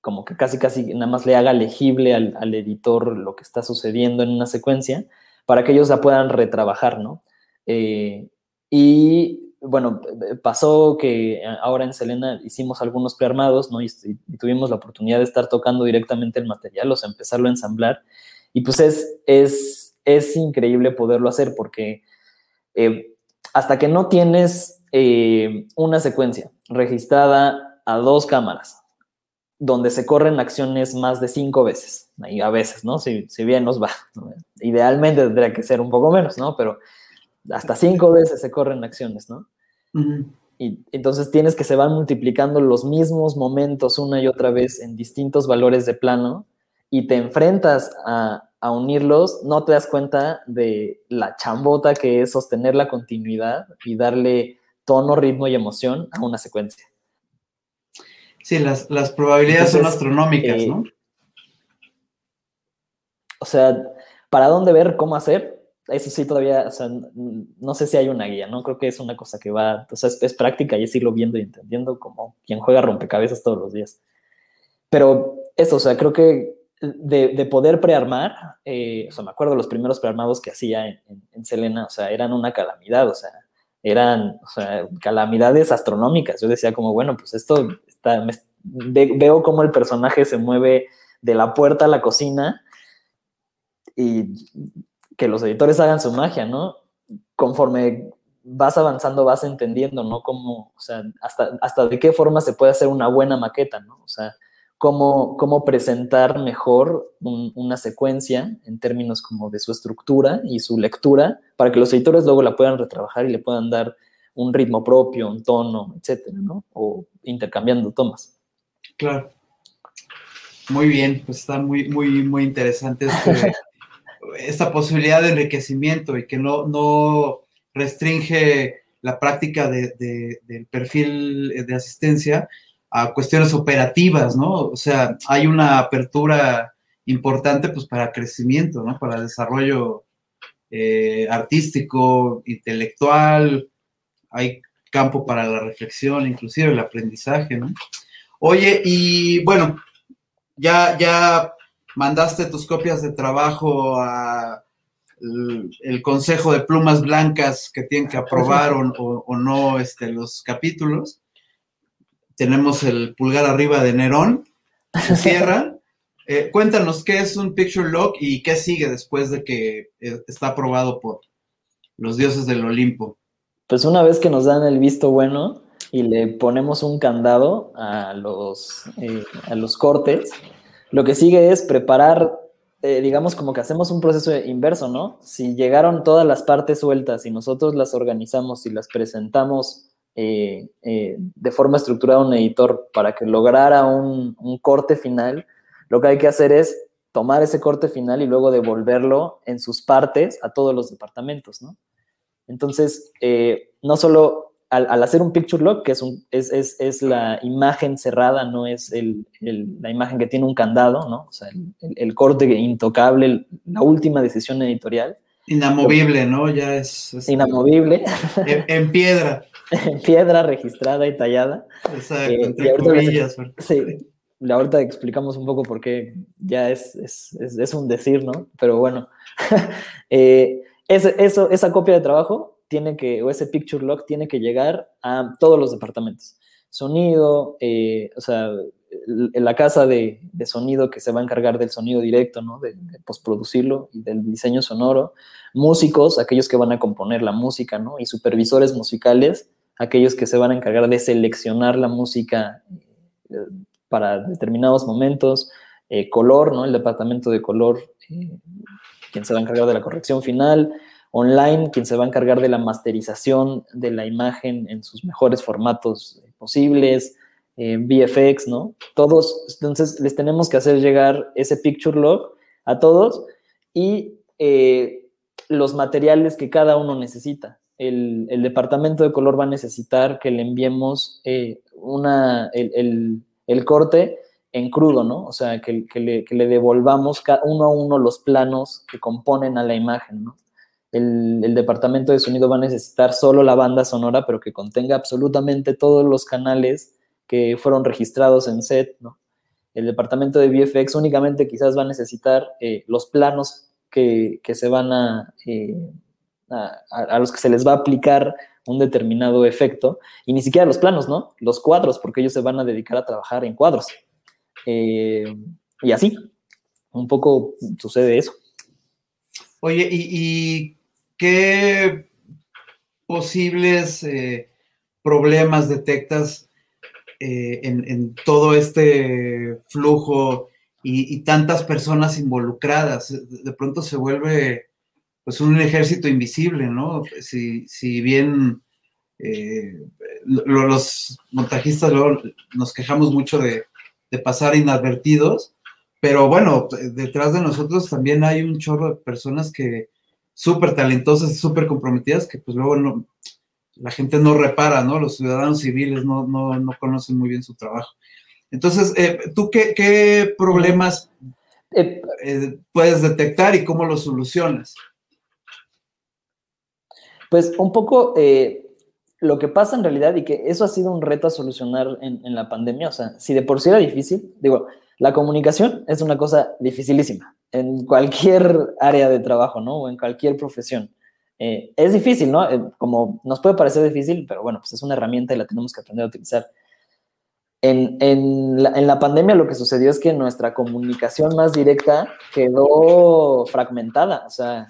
como que casi casi nada más le haga legible al, editor lo que está sucediendo en una secuencia para que ellos la puedan retrabajar, ¿no? Eh, y bueno, pasó que ahora en Selena hicimos algunos prearmados, ¿no? Y, y, tuvimos la oportunidad de estar tocando directamente el material, o sea, empezarlo a ensamblar. Y pues es, es, es increíble poderlo hacer porque eh, hasta que no tienes eh, una secuencia registrada a dos cámaras, donde se corren acciones más de cinco veces, y a veces, ¿no? Si, si bien nos va. Idealmente tendría que ser un poco menos, ¿no? Pero hasta cinco veces se corren acciones, ¿no? Y entonces tienes que se van multiplicando los mismos momentos una y otra vez en distintos valores de plano y te enfrentas a, unirlos, no te das cuenta de la chambota que es sostener la continuidad y darle tono, ritmo y emoción a una secuencia. Sí, las, probabilidades son astronómicas, eh, ¿no? O sea, ¿para dónde ver cómo hacer? Eso sí, todavía, o sea, no sé si hay una guía, ¿no? Creo que es una cosa que va, o sea, es, práctica y es irlo viendo y entendiendo como quien juega rompecabezas todos los días. Pero eso, o sea, creo que de, poder prearmar, eh, o sea, me acuerdo los primeros prearmados que hacía en, Selena, o sea, eran una calamidad, o sea, eran o sea, calamidades astronómicas. Yo decía como, bueno, pues esto, veo cómo el personaje se mueve de la puerta a la cocina y que los editores hagan su magia, ¿no? Conforme vas avanzando, vas entendiendo, ¿no? Cómo, o sea, hasta, hasta de qué forma se puede hacer una buena maqueta, ¿no? O sea, cómo, presentar mejor una secuencia en términos como de su estructura y su lectura para que los editores luego la puedan retrabajar y le puedan dar un ritmo propio, un tono, etcétera, ¿no? O intercambiando tomas. Claro. Muy bien, pues está muy, muy, muy interesante este, esta posibilidad de enriquecimiento y que no, no restringe la práctica del perfil de asistencia, a cuestiones operativas, ¿no? O sea, hay una apertura importante pues para crecimiento, ¿no? Para desarrollo eh, artístico, intelectual, hay campo para la reflexión, inclusive el aprendizaje, ¿no? Oye, y bueno, ya, ya mandaste tus copias de trabajo a el, Consejo de Plumas Blancas que tienen que aprobar o, o no este, los capítulos tenemos el pulgar arriba de Nerón, se cierra. Eh, cuéntanos qué es un picture lock y qué sigue después de que eh, está aprobado por los dioses del Olimpo. Pues una vez que nos dan el visto bueno y le ponemos un candado a los, eh, a los cortes, lo que sigue es preparar, digamos como que hacemos un proceso inverso, ¿no? Si llegaron todas las partes sueltas y nosotros las organizamos y las presentamos eh, eh, de forma estructurada un editor para que lograra un, corte final, lo que hay que hacer es tomar ese corte final y luego devolverlo en sus partes a todos los departamentos, ¿no? Entonces, eh, no solo al, hacer un picture lock, que es, un, es, es, es la imagen cerrada, no es el, la imagen que tiene un candado, ¿no? O sea, el, corte intocable, la última decisión editorial. Inamovible, ¿no? Ya es... inamovible. en piedra. piedra registrada y tallada. Exacto, eh, entre comillas. sí, ahorita explicamos un poco por qué ya es, es, un decir, ¿no? Pero bueno, eh, eso, esa copia de trabajo tiene que, o ese picture log tiene que llegar a todos los departamentos. Sonido, eh, o sea, la casa de, sonido que se va a encargar del sonido directo, ¿no? De, de, postproducirlo y del diseño sonoro. Músicos, aquellos que van a componer la música, ¿no? Y supervisores musicales aquellos que se van a encargar de seleccionar la música eh, para determinados momentos, eh, color, ¿no? El departamento de color, quien se va a encargar de la corrección final, online, quien se va a encargar de la masterización de la imagen en sus mejores formatos posibles, eh, VFX, ¿no? Todos, entonces les tenemos que hacer llegar ese picture log a todos y eh, los materiales que cada uno necesita. El, departamento de color va a necesitar que le enviemos eh, una, el, corte en crudo, ¿no? O sea, que, le, devolvamos uno a uno los planos que componen a la imagen, ¿no? el, departamento de sonido va a necesitar solo la banda sonora, pero que contenga absolutamente todos los canales que fueron registrados en set, ¿no? El departamento de VFX únicamente quizás va a necesitar eh, los planos que, se van eh, a, a, los que se les va a aplicar un determinado efecto, y ni siquiera los planos, ¿no? Los cuadros, porque ellos se van a dedicar a trabajar en cuadros. Eh, y así, un poco sucede eso. Oye, ¿y, qué posibles eh, problemas detectas eh, en, todo este flujo y, tantas personas involucradas? De pronto se vuelve pues un ejército invisible, ¿no? Si, bien eh, los montajistas nos quejamos mucho de, de pasar inadvertidos, pero bueno, detrás de nosotros también hay un chorro de personas que súper talentosas súper comprometidas que pues luego no, la gente no repara, ¿no? Los ciudadanos civiles no, conocen muy bien su trabajo. Entonces, eh, ¿tú qué, problemas eh, eh, puedes detectar y cómo los solucionas? Pues un poco lo que pasa en realidad y que eso ha sido un reto a solucionar en, en la pandemia, o sea, si de por sí era difícil, digo, la comunicación es una cosa dificilísima en cualquier área de trabajo, ¿no? O en cualquier profesión. Eh, es difícil, ¿no? Eh, como nos puede parecer difícil, pero bueno, pues es una herramienta y la tenemos que aprender a utilizar. En, la, pandemia lo que sucedió es que nuestra comunicación más directa quedó fragmentada. O sea,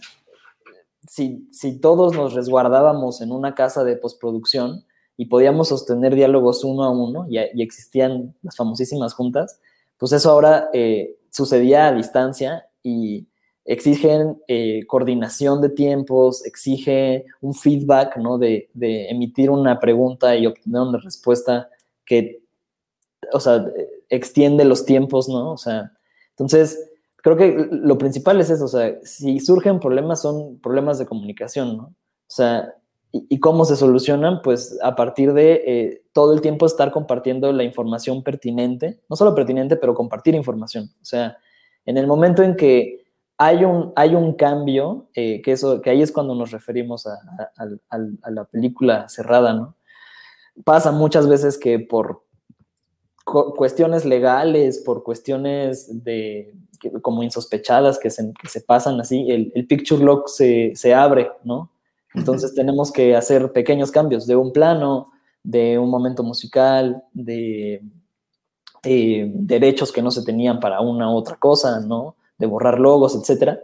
si, todos nos resguardábamos en una casa de postproducción y podíamos sostener diálogos uno a uno y, existían las famosísimas juntas, pues eso ahora eh, sucedía a distancia y exigen eh, coordinación de tiempos, exige un feedback, ¿no? De, emitir una pregunta y obtener una respuesta que, o sea, extiende los tiempos, ¿no? O sea, entonces, creo que lo principal es eso, o sea, si surgen problemas son problemas de comunicación, ¿no? O sea, ¿y, cómo se solucionan? Pues a partir de eh, todo el tiempo estar compartiendo la información pertinente, no solo pertinente, pero compartir información, o sea, en el momento en que hay un, hay un cambio, eh, que, eso, que ahí es cuando nos referimos a, la película cerrada, ¿no? Pasa muchas veces que por cuestiones legales, por cuestiones de, como insospechadas que se, que se pasan así, el, el picture lock se, se, abre, ¿no? Entonces tenemos que hacer pequeños cambios de un plano, de un momento musical, de eh, derechos que no se tenían para una u otra cosa, ¿no? De borrar logos, etc.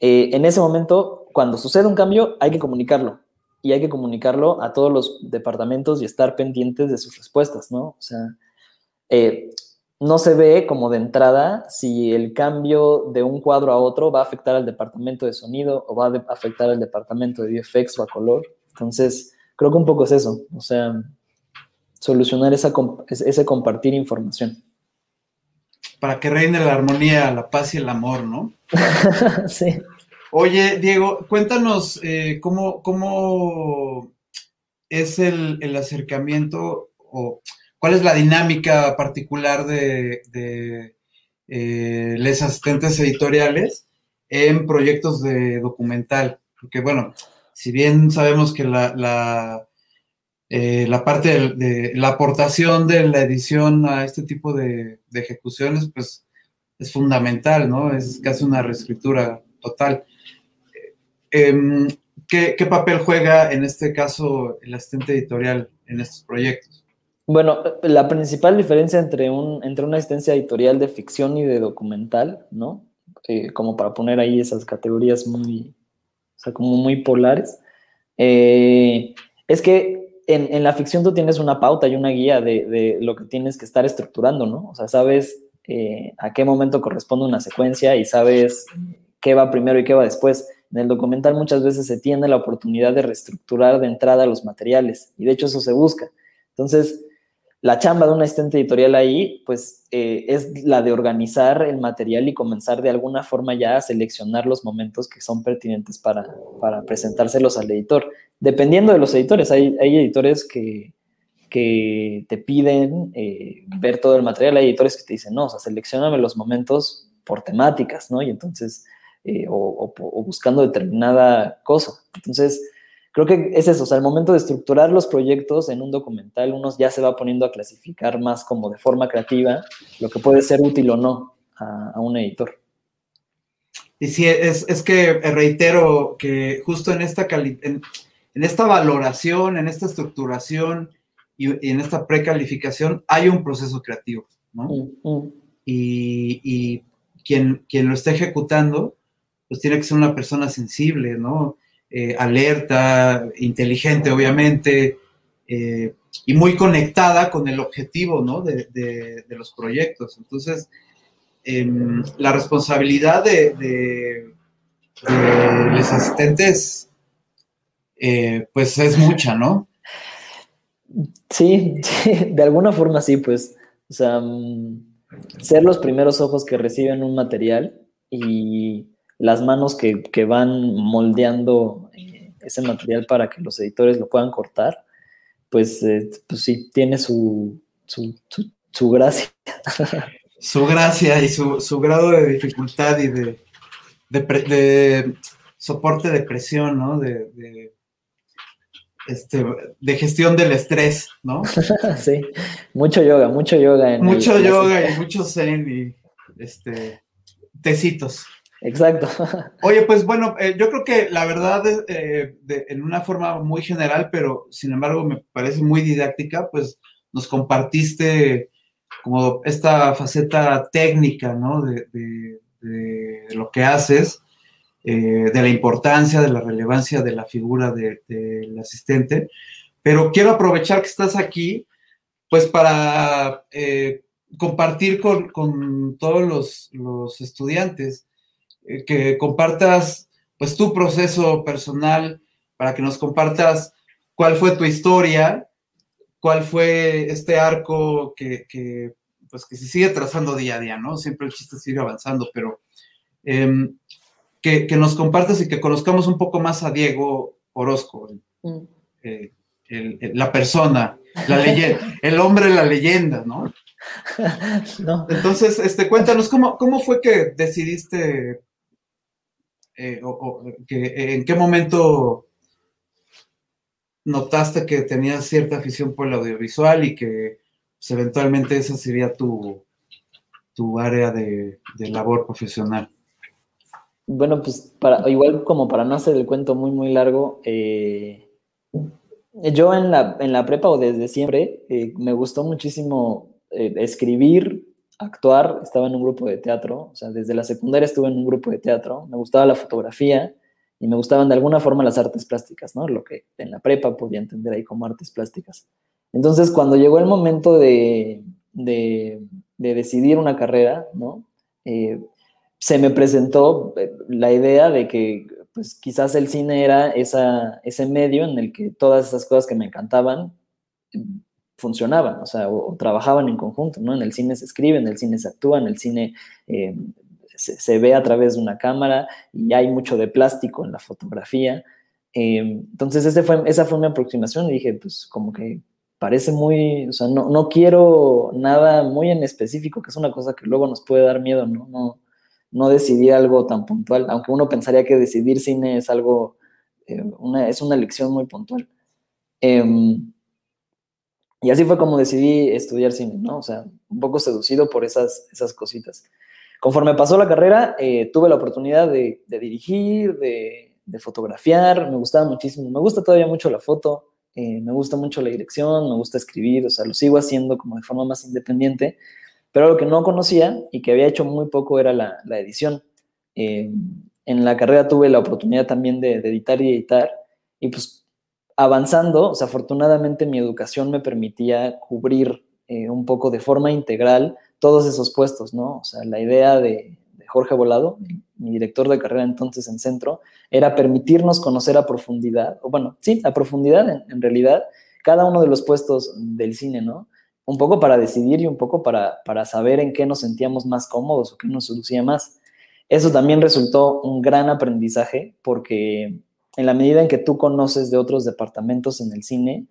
Eh, en ese momento, cuando sucede un cambio, hay que comunicarlo. Y hay que comunicarlo a todos los departamentos y estar pendientes de sus respuestas, ¿no? O sea, eh, no se ve como de entrada si el cambio de un cuadro a otro va a afectar al departamento de sonido o va a afectar al departamento de VFX o a color. Entonces, creo que un poco es eso. O sea, solucionar esa, ese compartir información. Para que reine la armonía, la paz y el amor, ¿no? sí. Oye, Diego, cuéntanos eh, cómo, cómo, es el, acercamiento o cuál es la dinámica particular de, eh, los asistentes editoriales en proyectos de documental. Porque, bueno, si bien sabemos que la eh, la parte de, la aportación de la edición a este tipo de, ejecuciones, pues es fundamental, ¿no? Es casi una reescritura total. Em, ¿qué, papel juega en este caso el asistente editorial en estos proyectos? Bueno, la principal diferencia entre, un, entre una asistencia editorial de ficción y de documental, ¿no? Eh, como para poner ahí esas categorías muy, o sea, como muy polares, eh, es que en, la ficción tú tienes una pauta y una guía de, lo que tienes que estar estructurando, ¿no? O sea, sabes eh, a qué momento corresponde una secuencia y sabes qué va primero y qué va después. En el documental muchas veces se tiene la oportunidad de reestructurar de entrada los materiales y de hecho eso se busca. Entonces, la chamba de un asistente editorial ahí, pues eh, es la de organizar el material y comenzar de alguna forma ya a seleccionar los momentos que son pertinentes para, para presentárselos al editor. Dependiendo de los editores, hay, hay editores que, que te piden eh, ver todo el material, hay editores que te dicen, no, o sea, seleccioname los momentos por temáticas, ¿no? Y entonces, eh, o, o buscando determinada cosa. Entonces, creo que es eso, o sea, al momento de estructurar los proyectos en un documental, uno ya se va poniendo a clasificar más como de forma creativa lo que puede ser útil o no a, un editor. Y sí, es, es, que reitero que justo en esta, en, en, esta valoración, en esta estructuración y, en esta precalificación hay un proceso creativo, ¿no? Mm, mm. Y, y quien, quien lo está ejecutando, pues tiene que ser una persona sensible, ¿no? Eh, alerta, inteligente, obviamente, eh, y muy conectada con el objetivo ¿no? de, los proyectos. Entonces, em, la responsabilidad de, los asistentes, eh, pues es mucha, ¿no? Sí, de alguna forma sí, pues, o sea, mm, ser los primeros ojos que reciben un material y las manos que, van moldeando eh, ese material para que los editores lo puedan cortar, pues, eh, pues sí, tiene su, su, gracia. Su gracia y su, grado de dificultad y de, de, soporte de presión, ¿no? De, este, de gestión del estrés, ¿no? sí, mucho yoga, mucho yoga. mucho yoga y mucho zen y este, tecitos. Exacto. Oye, pues bueno, eh, yo creo que la verdad, eh, en una forma muy general, pero sin embargo me parece muy didáctica, pues nos compartiste como esta faceta técnica, ¿no? De, lo que haces, eh, de la importancia, de la relevancia de la figura del asistente. Pero quiero aprovechar que estás aquí, pues para compartir con, todos los, estudiantes que compartas pues tu proceso personal, para que nos compartas cuál fue tu historia, cuál fue este arco que, pues que se sigue trazando día a día, ¿no? Siempre el chiste sigue avanzando, pero em, que, nos compartas y que conozcamos un poco más a Diego Orozco, mm. eh, la persona, la leyenda, el hombre, la leyenda, ¿no? no. Entonces, este, cuéntanos, ¿cómo, ¿cómo fue que decidiste eh, o, que, ¿en qué momento notaste que tenías cierta afición por el audiovisual y que pues, eventualmente esa sería tu, tu área de, labor profesional? Bueno, pues para, igual como para no hacer el cuento muy, muy largo, eh, yo en la, en la, prepa o desde siempre eh, me gustó muchísimo escribir, actuar, estaba en un grupo de teatro, o sea, desde la secundaria estuve en un grupo de teatro, me gustaba la fotografía y me gustaban de alguna forma las artes plásticas, ¿no? Lo que en la prepa podía entender ahí como artes plásticas. Entonces, cuando llegó el momento de, de, decidir una carrera, ¿no? Eh, se me presentó eh, la idea de que pues quizás el cine era esa, ese medio en el que todas esas cosas que me encantaban funcionaban, o sea, o, trabajaban en conjunto, ¿no? En el cine se escribe, en el cine se actúa, en el cine eh, se, ve a través de una cámara y hay mucho de plástico en la fotografía. Eh, entonces, ese fue, esa fue mi aproximación y dije, pues como que parece muy, o sea, no, no, quiero nada muy en específico, que es una cosa que luego nos puede dar miedo, ¿no? No, no decidir algo tan puntual, aunque uno pensaría que decidir cine es algo, eh, una, es una elección muy puntual. Em, y así fue como decidí estudiar cine, ¿no? O sea, un poco seducido por esas, esas cositas. Conforme pasó la carrera, eh, tuve la oportunidad de, dirigir, de, fotografiar, me gustaba muchísimo, me gusta todavía mucho la foto, eh, me gusta mucho la dirección, me gusta escribir, o sea, lo sigo haciendo como de forma más independiente, pero lo que no conocía y que había hecho muy poco era la, edición. Eh, en la carrera tuve la oportunidad también de, de editar y editar, y pues avanzando, o sea, afortunadamente mi educación me permitía cubrir eh, un poco de forma integral todos esos puestos, ¿no? O sea, la idea de, Jorge Volado, mi director de carrera entonces en centro, era permitirnos conocer a profundidad, o bueno, sí, a profundidad en, realidad, cada uno de los puestos del cine, ¿no? Un poco para decidir y un poco para, para saber en qué nos sentíamos más cómodos o qué nos seducía más. Eso también resultó un gran aprendizaje porque en la medida en que tú conoces de otros departamentos en el cine,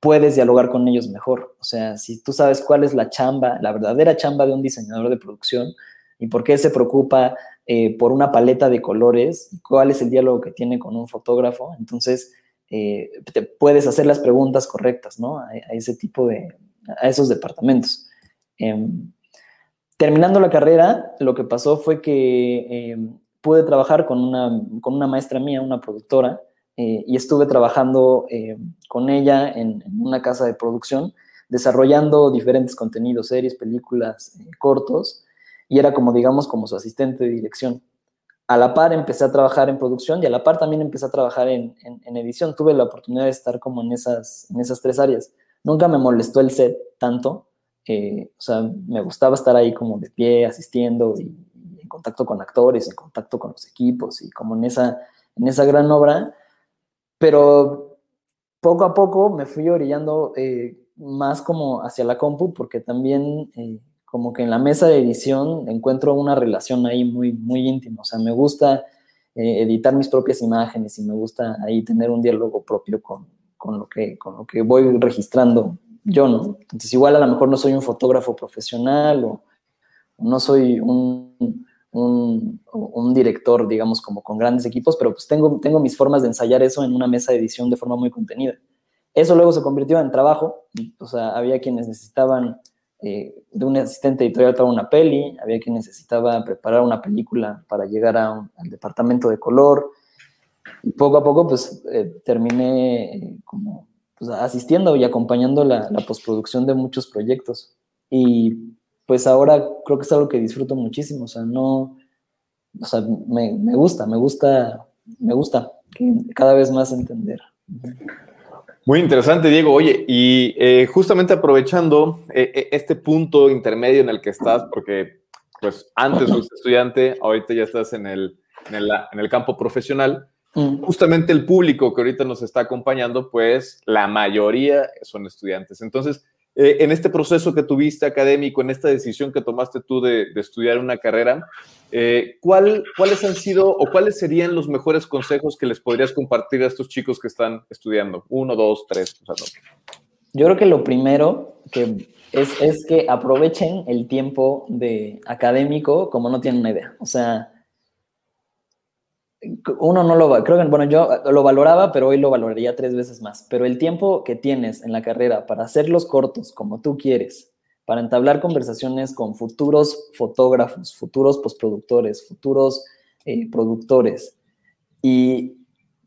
puedes dialogar con ellos mejor. O sea, si tú sabes cuál es la chamba, la verdadera chamba de un diseñador de producción y por qué se preocupa eh, por una paleta de colores, cuál es el diálogo que tiene con un fotógrafo, entonces eh, te puedes hacer las preguntas correctas, ¿no? A, ese tipo de, a esos departamentos. Em, terminando la carrera, lo que pasó fue que em, pude trabajar con una, con una maestra mía, una productora, eh, y estuve trabajando eh, con ella en, una casa de producción, desarrollando diferentes contenidos, series, películas, eh, cortos, y era como, digamos, como su asistente de dirección. A la par empecé a trabajar en producción y a la par también empecé a trabajar en, en, edición. Tuve la oportunidad de estar como en esas, en esas tres áreas. Nunca me molestó el set tanto, o sea, me gustaba estar ahí como de pie, asistiendo y, en contacto con actores, en contacto con los equipos y como en esa, en esa gran obra pero poco a poco me fui orillando eh, más como hacia la compu, porque también eh, como que en la mesa de edición encuentro una relación ahí muy, muy íntima. O sea, me gusta eh, editar mis propias imágenes y me gusta ahí tener un diálogo propio con, con, lo que, con lo que voy registrando yo, ¿no? Entonces, igual a lo mejor no soy un fotógrafo profesional o no soy un un, director, digamos, como con grandes equipos, pero pues tengo, tengo mis formas de ensayar eso en una mesa de edición de forma muy contenida. Eso luego se convirtió en trabajo, o sea, había quienes necesitaban eh, de un asistente editorial para una peli, había quien necesitaba preparar una película para llegar al departamento de color, y poco a poco pues eh, terminé eh, como pues, asistiendo y acompañando la, la postproducción de muchos proyectos. Y pues ahora creo que es algo que disfruto muchísimo, o sea, no, o sea, me, gusta, me gusta, me gusta cada vez más entender. Muy interesante, Diego. Oye, y eh, justamente aprovechando eh, eh, este punto intermedio en el que estás, porque pues antes fuiste estudiante, ahorita ya estás en el, en el, en el campo profesional, mm. justamente el público que ahorita nos está acompañando, pues la mayoría son estudiantes. Entonces, eh, en este proceso que tuviste académico, en esta decisión que tomaste tú de, estudiar una carrera, eh, ¿cuál, ¿cuáles han sido o cuáles serían los mejores consejos que les podrías compartir a estos chicos que están estudiando? Uno, dos, tres. Yo creo que lo primero que es, es, que aprovechen el tiempo de académico como no tienen una idea. O sea, uno no lo va, creo que, bueno, yo lo valoraba, pero hoy lo valoraría tres veces más. Pero el tiempo que tienes en la carrera para hacerlos cortos como tú quieres, para entablar conversaciones con futuros fotógrafos, futuros postproductores, futuros eh, productores y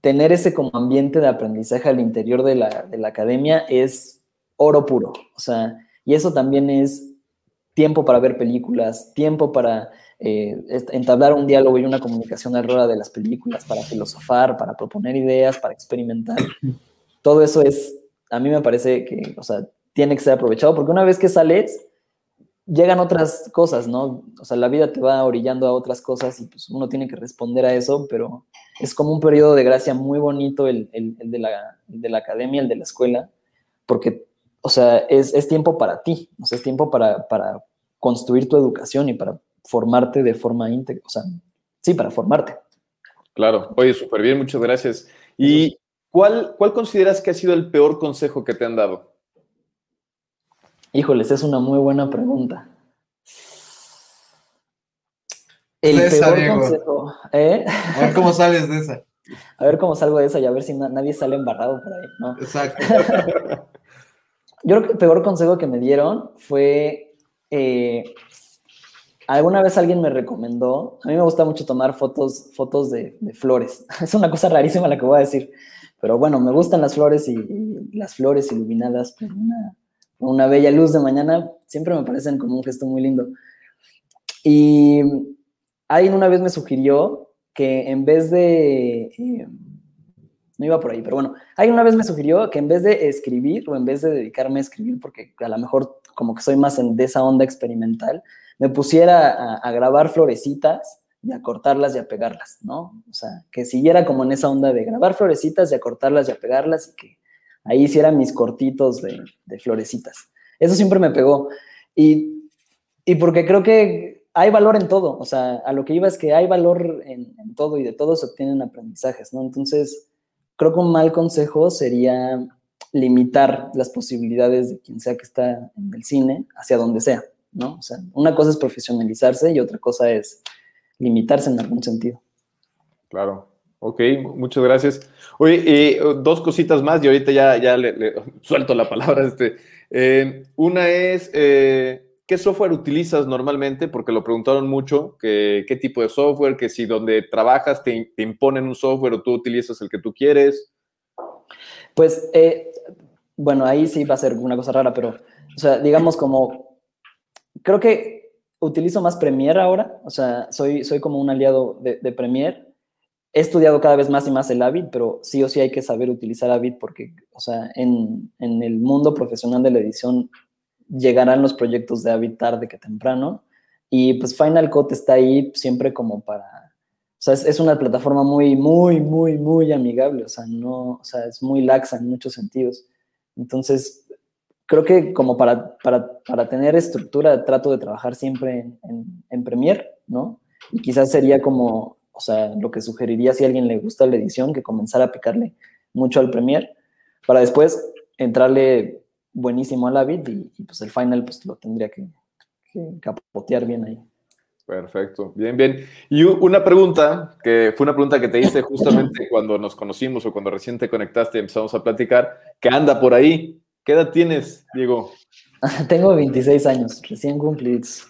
tener ese como ambiente de aprendizaje al interior de la, de la academia es oro puro. O sea, y eso también es tiempo para ver películas, tiempo para eh, entablar un diálogo y una comunicación errónea de las películas, para filosofar, para proponer ideas, para experimentar. Todo eso es, a mí me parece que, o sea, tiene que ser aprovechado, porque una vez que sales, llegan otras cosas, ¿no? O sea, la vida te va orillando a otras cosas y pues uno tiene que responder a eso, pero es como un periodo de gracia muy bonito el, el, de, la, de, la, academia, el de la escuela, porque, o sea, es, es tiempo para ti, o sea, es tiempo para, para construir tu educación y para formarte de forma íntegra, o sea, sí, para formarte. Claro, oye, súper bien, muchas gracias. ¿Y cuál, cuál consideras que ha sido el peor consejo que te han dado? Híjoles, es una muy buena pregunta. El peor consejo, ¿eh? A ver cómo sales de esa. A ver cómo salgo de esa y a ver si nadie sale embarrado por ahí, ¿no? Exacto. Yo creo que el peor consejo que me dieron fue eh, Alguna vez alguien me recomendó, a mí me gusta mucho tomar fotos, fotos de, flores. Es una cosa rarísima la que voy a decir, pero bueno, me gustan las flores y, las flores iluminadas por una, bella luz de mañana, siempre me parecen como un gesto muy lindo. Y alguien una vez me sugirió que en vez de... Eh, no iba por ahí, pero bueno, alguien una vez me sugirió que en vez de escribir o en vez de dedicarme a escribir, porque a lo mejor como que soy más en de esa onda experimental, me pusiera a, grabar florecitas y a cortarlas y a pegarlas, ¿no? O sea, que siguiera como en esa onda de grabar florecitas y a cortarlas y a pegarlas y que ahí hiciera mis cortitos de, florecitas. Eso siempre me pegó. Y, y, porque creo que hay valor en todo, o sea, a lo que iba es que hay valor en, en todo y de todo se obtienen aprendizajes, ¿no? Entonces, creo que un mal consejo sería limitar las posibilidades de quien sea que está en el cine hacia donde sea, ¿no? O sea, una cosa es profesionalizarse y otra cosa es limitarse en algún sentido. Claro. Ok, muchas gracias. Oye, eh, dos cositas más y ahorita ya, ya le, suelto la palabra. Este. Eh, una es, eh, ¿qué software utilizas normalmente? Porque lo preguntaron mucho, que, qué tipo de software, que si donde trabajas te, te, imponen un software o tú utilizas el que tú quieres. Pues, eh, bueno, ahí sí va a ser una cosa rara, pero, o sea, digamos como, creo que utilizo más Premiere ahora, o sea, soy, soy como un aliado de, de Premiere. He estudiado cada vez más y más el Avid, pero sí o sí hay que saber utilizar Avid porque, o sea, en, en el mundo profesional de la edición llegarán los proyectos de Avid tarde que temprano. Y pues Final Cut está ahí siempre como para o sea, es, es, una plataforma muy, muy, muy, muy amigable, o sea, no, o sea, es muy laxa en muchos sentidos. Entonces, creo que como para, para, para tener estructura, trato de trabajar siempre en, en, en, Premiere, ¿no? Y quizás sería como, o sea, lo que sugeriría si a alguien le gusta la edición, que comenzara a picarle mucho al Premiere, para después entrarle buenísimo al Avid y, y pues el final pues lo tendría que, que capotear bien ahí. Perfecto, bien, bien. Y una pregunta, que fue una pregunta que te hice justamente cuando nos conocimos o cuando recién te conectaste y empezamos a platicar, que anda por ahí. ¿Qué edad tienes, Diego? Tengo 26 años, recién cumplidos.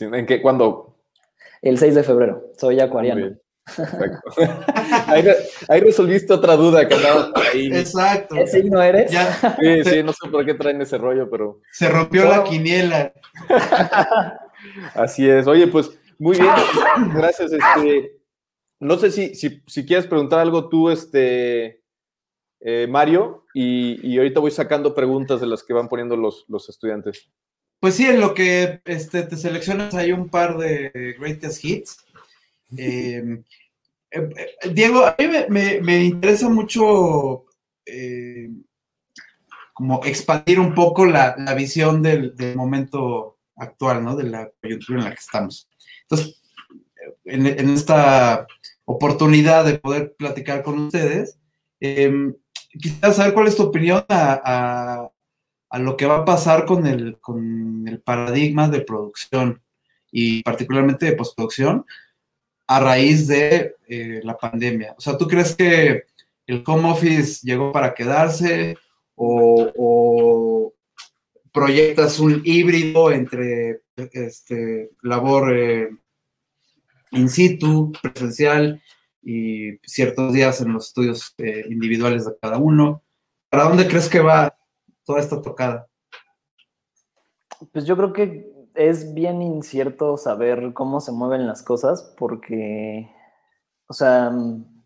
¿En qué? ¿Cuándo? El 6 de febrero, soy acuariano. Perfecto. ahí, ahí, resolviste otra duda que andaba por ahí. Exacto. ¿Qué signo eres? Ya. Sí, sí, no sé por qué traen ese rollo, pero. Se rompió la quiniela. Así es. Oye, pues muy bien. Gracias. Este, no sé si, si, si quieres preguntar algo tú, este, eh, Mario, y, y, ahorita voy sacando preguntas de las que van poniendo los, los estudiantes. Pues sí, en lo que este, te seleccionas hay un par de greatest hits. Eh, eh, Diego, a mí me, me, me interesa mucho eh, como expandir un poco la, la visión del, del, momento actual, ¿no? De la coyuntura en la que estamos. Entonces, en, en esta oportunidad de poder platicar con ustedes, eh, quisiera saber cuál es tu opinión a, a, a, lo que va a pasar con el, con el paradigma de producción y particularmente de postproducción a raíz de eh, la pandemia. O sea, ¿tú crees que el home office llegó para quedarse o, proyectas un híbrido entre este, labor eh, in situ, presencial y ciertos días en los estudios eh, individuales de cada uno? ¿Para dónde crees que va toda esta tocada? Pues yo creo que es bien incierto saber cómo se mueven las cosas porque, o sea,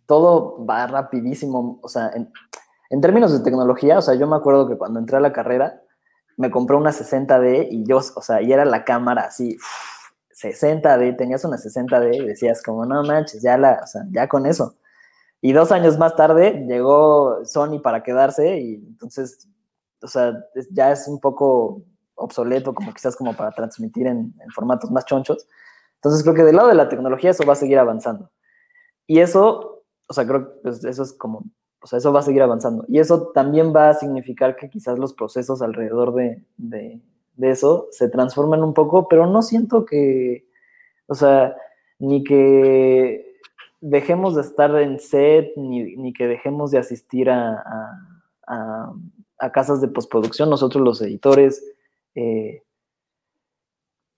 todo va rapidísimo. O sea, en, términos de tecnología, o sea, yo me acuerdo que cuando entré a la carrera, me compré una 60D y yo, o sea, y era la cámara así, 60D, tenías una 60D y decías como, no manches, ya la, o sea, ya con eso. Y dos años más tarde llegó Sony para quedarse y entonces, o sea, ya es un poco obsoleto, como quizás como para transmitir en, formatos más chonchos. Entonces creo que del lado de la tecnología eso va a seguir avanzando. Y eso, o sea, creo que pues, eso es como, o sea, eso va a seguir avanzando. Y eso también va a significar que quizás los procesos alrededor de, de, de eso se transformen un poco, pero no siento que, o sea, ni que dejemos de estar en set, ni, ni que dejemos de asistir a, a, a, a casas de postproducción, nosotros los editores, eh,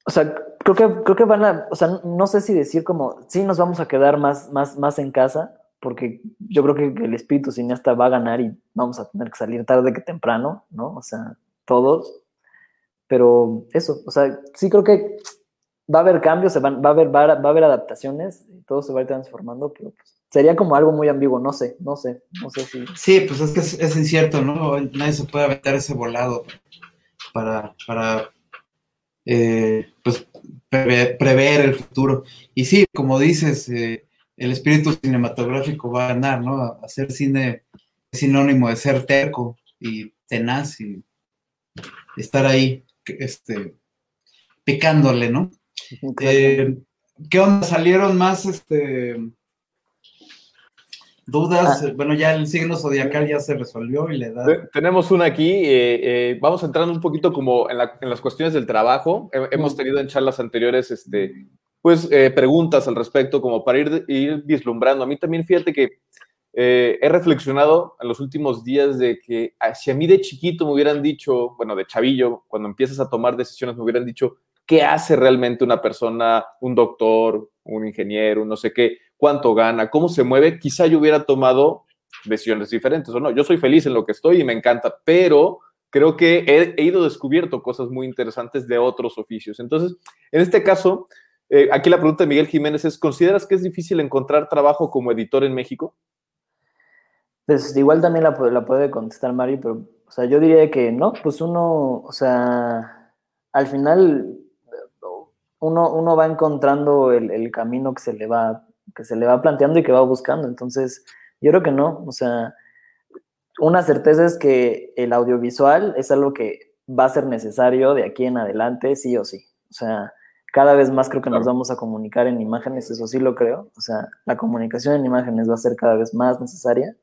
o sea, creo que, creo que van a, o sea, no sé si decir como, sí nos vamos a quedar más, más, más en casa, porque yo creo que el espíritu cineasta va a ganar y vamos a tener que salir tarde que temprano, ¿no? O sea, todos. Pero eso, o sea, sí creo que va a haber cambios, se van, va, a haber, va, a, haber adaptaciones, todo se va a ir transformando, pero pues, sería como algo muy ambiguo, no sé, no sé, no sé si... Sí, pues es que es, es incierto, ¿no? Nadie se puede aventar ese volado para, para eh, pues prever, el futuro. Y sí, como dices, eh, el espíritu cinematográfico va a ganar, ¿no? Hacer cine es sinónimo de ser terco y tenaz y estar ahí, este, picándole, ¿no? Eh, ¿Qué onda? ¿Salieron más este, dudas? Ah. Bueno, ya el signo zodiacal ya se resolvió y le da. Tenemos una aquí. Eh, eh, vamos entrando un poquito como en, las cuestiones del trabajo. Hemos tenido en charlas anteriores, este, pues, preguntas al respecto, como para ir, ir vislumbrando. A mí también, fíjate que he reflexionado en los últimos días de que ah, si a mí de chiquito me hubieran dicho, bueno, de chavillo, cuando empiezas a tomar decisiones, me hubieran dicho, qué hace realmente una persona, un doctor, un ingeniero, no sé qué, cuánto gana, cómo se mueve, quizá yo hubiera tomado decisiones diferentes o no. Yo soy feliz en lo que estoy y me encanta, pero creo que he, ido descubierto cosas muy interesantes de otros oficios. Entonces, en este caso, eh, aquí la pregunta de Miguel Jiménez es, ¿consideras que es difícil encontrar trabajo como editor en México? Pues igual también la, la puede contestar Mari, pero, o sea, yo diría que no, pues uno, o sea, al final uno, va encontrando el, camino que se, le va, que se le va planteando y que va buscando. Entonces, yo creo que no. O sea, una certeza es que el audiovisual es algo que va a ser necesario de aquí en adelante, sí o sí. O sea, cada vez más creo que nos vamos a comunicar en imágenes, eso sí lo creo. O sea, la comunicación en imágenes va a ser cada vez más necesaria.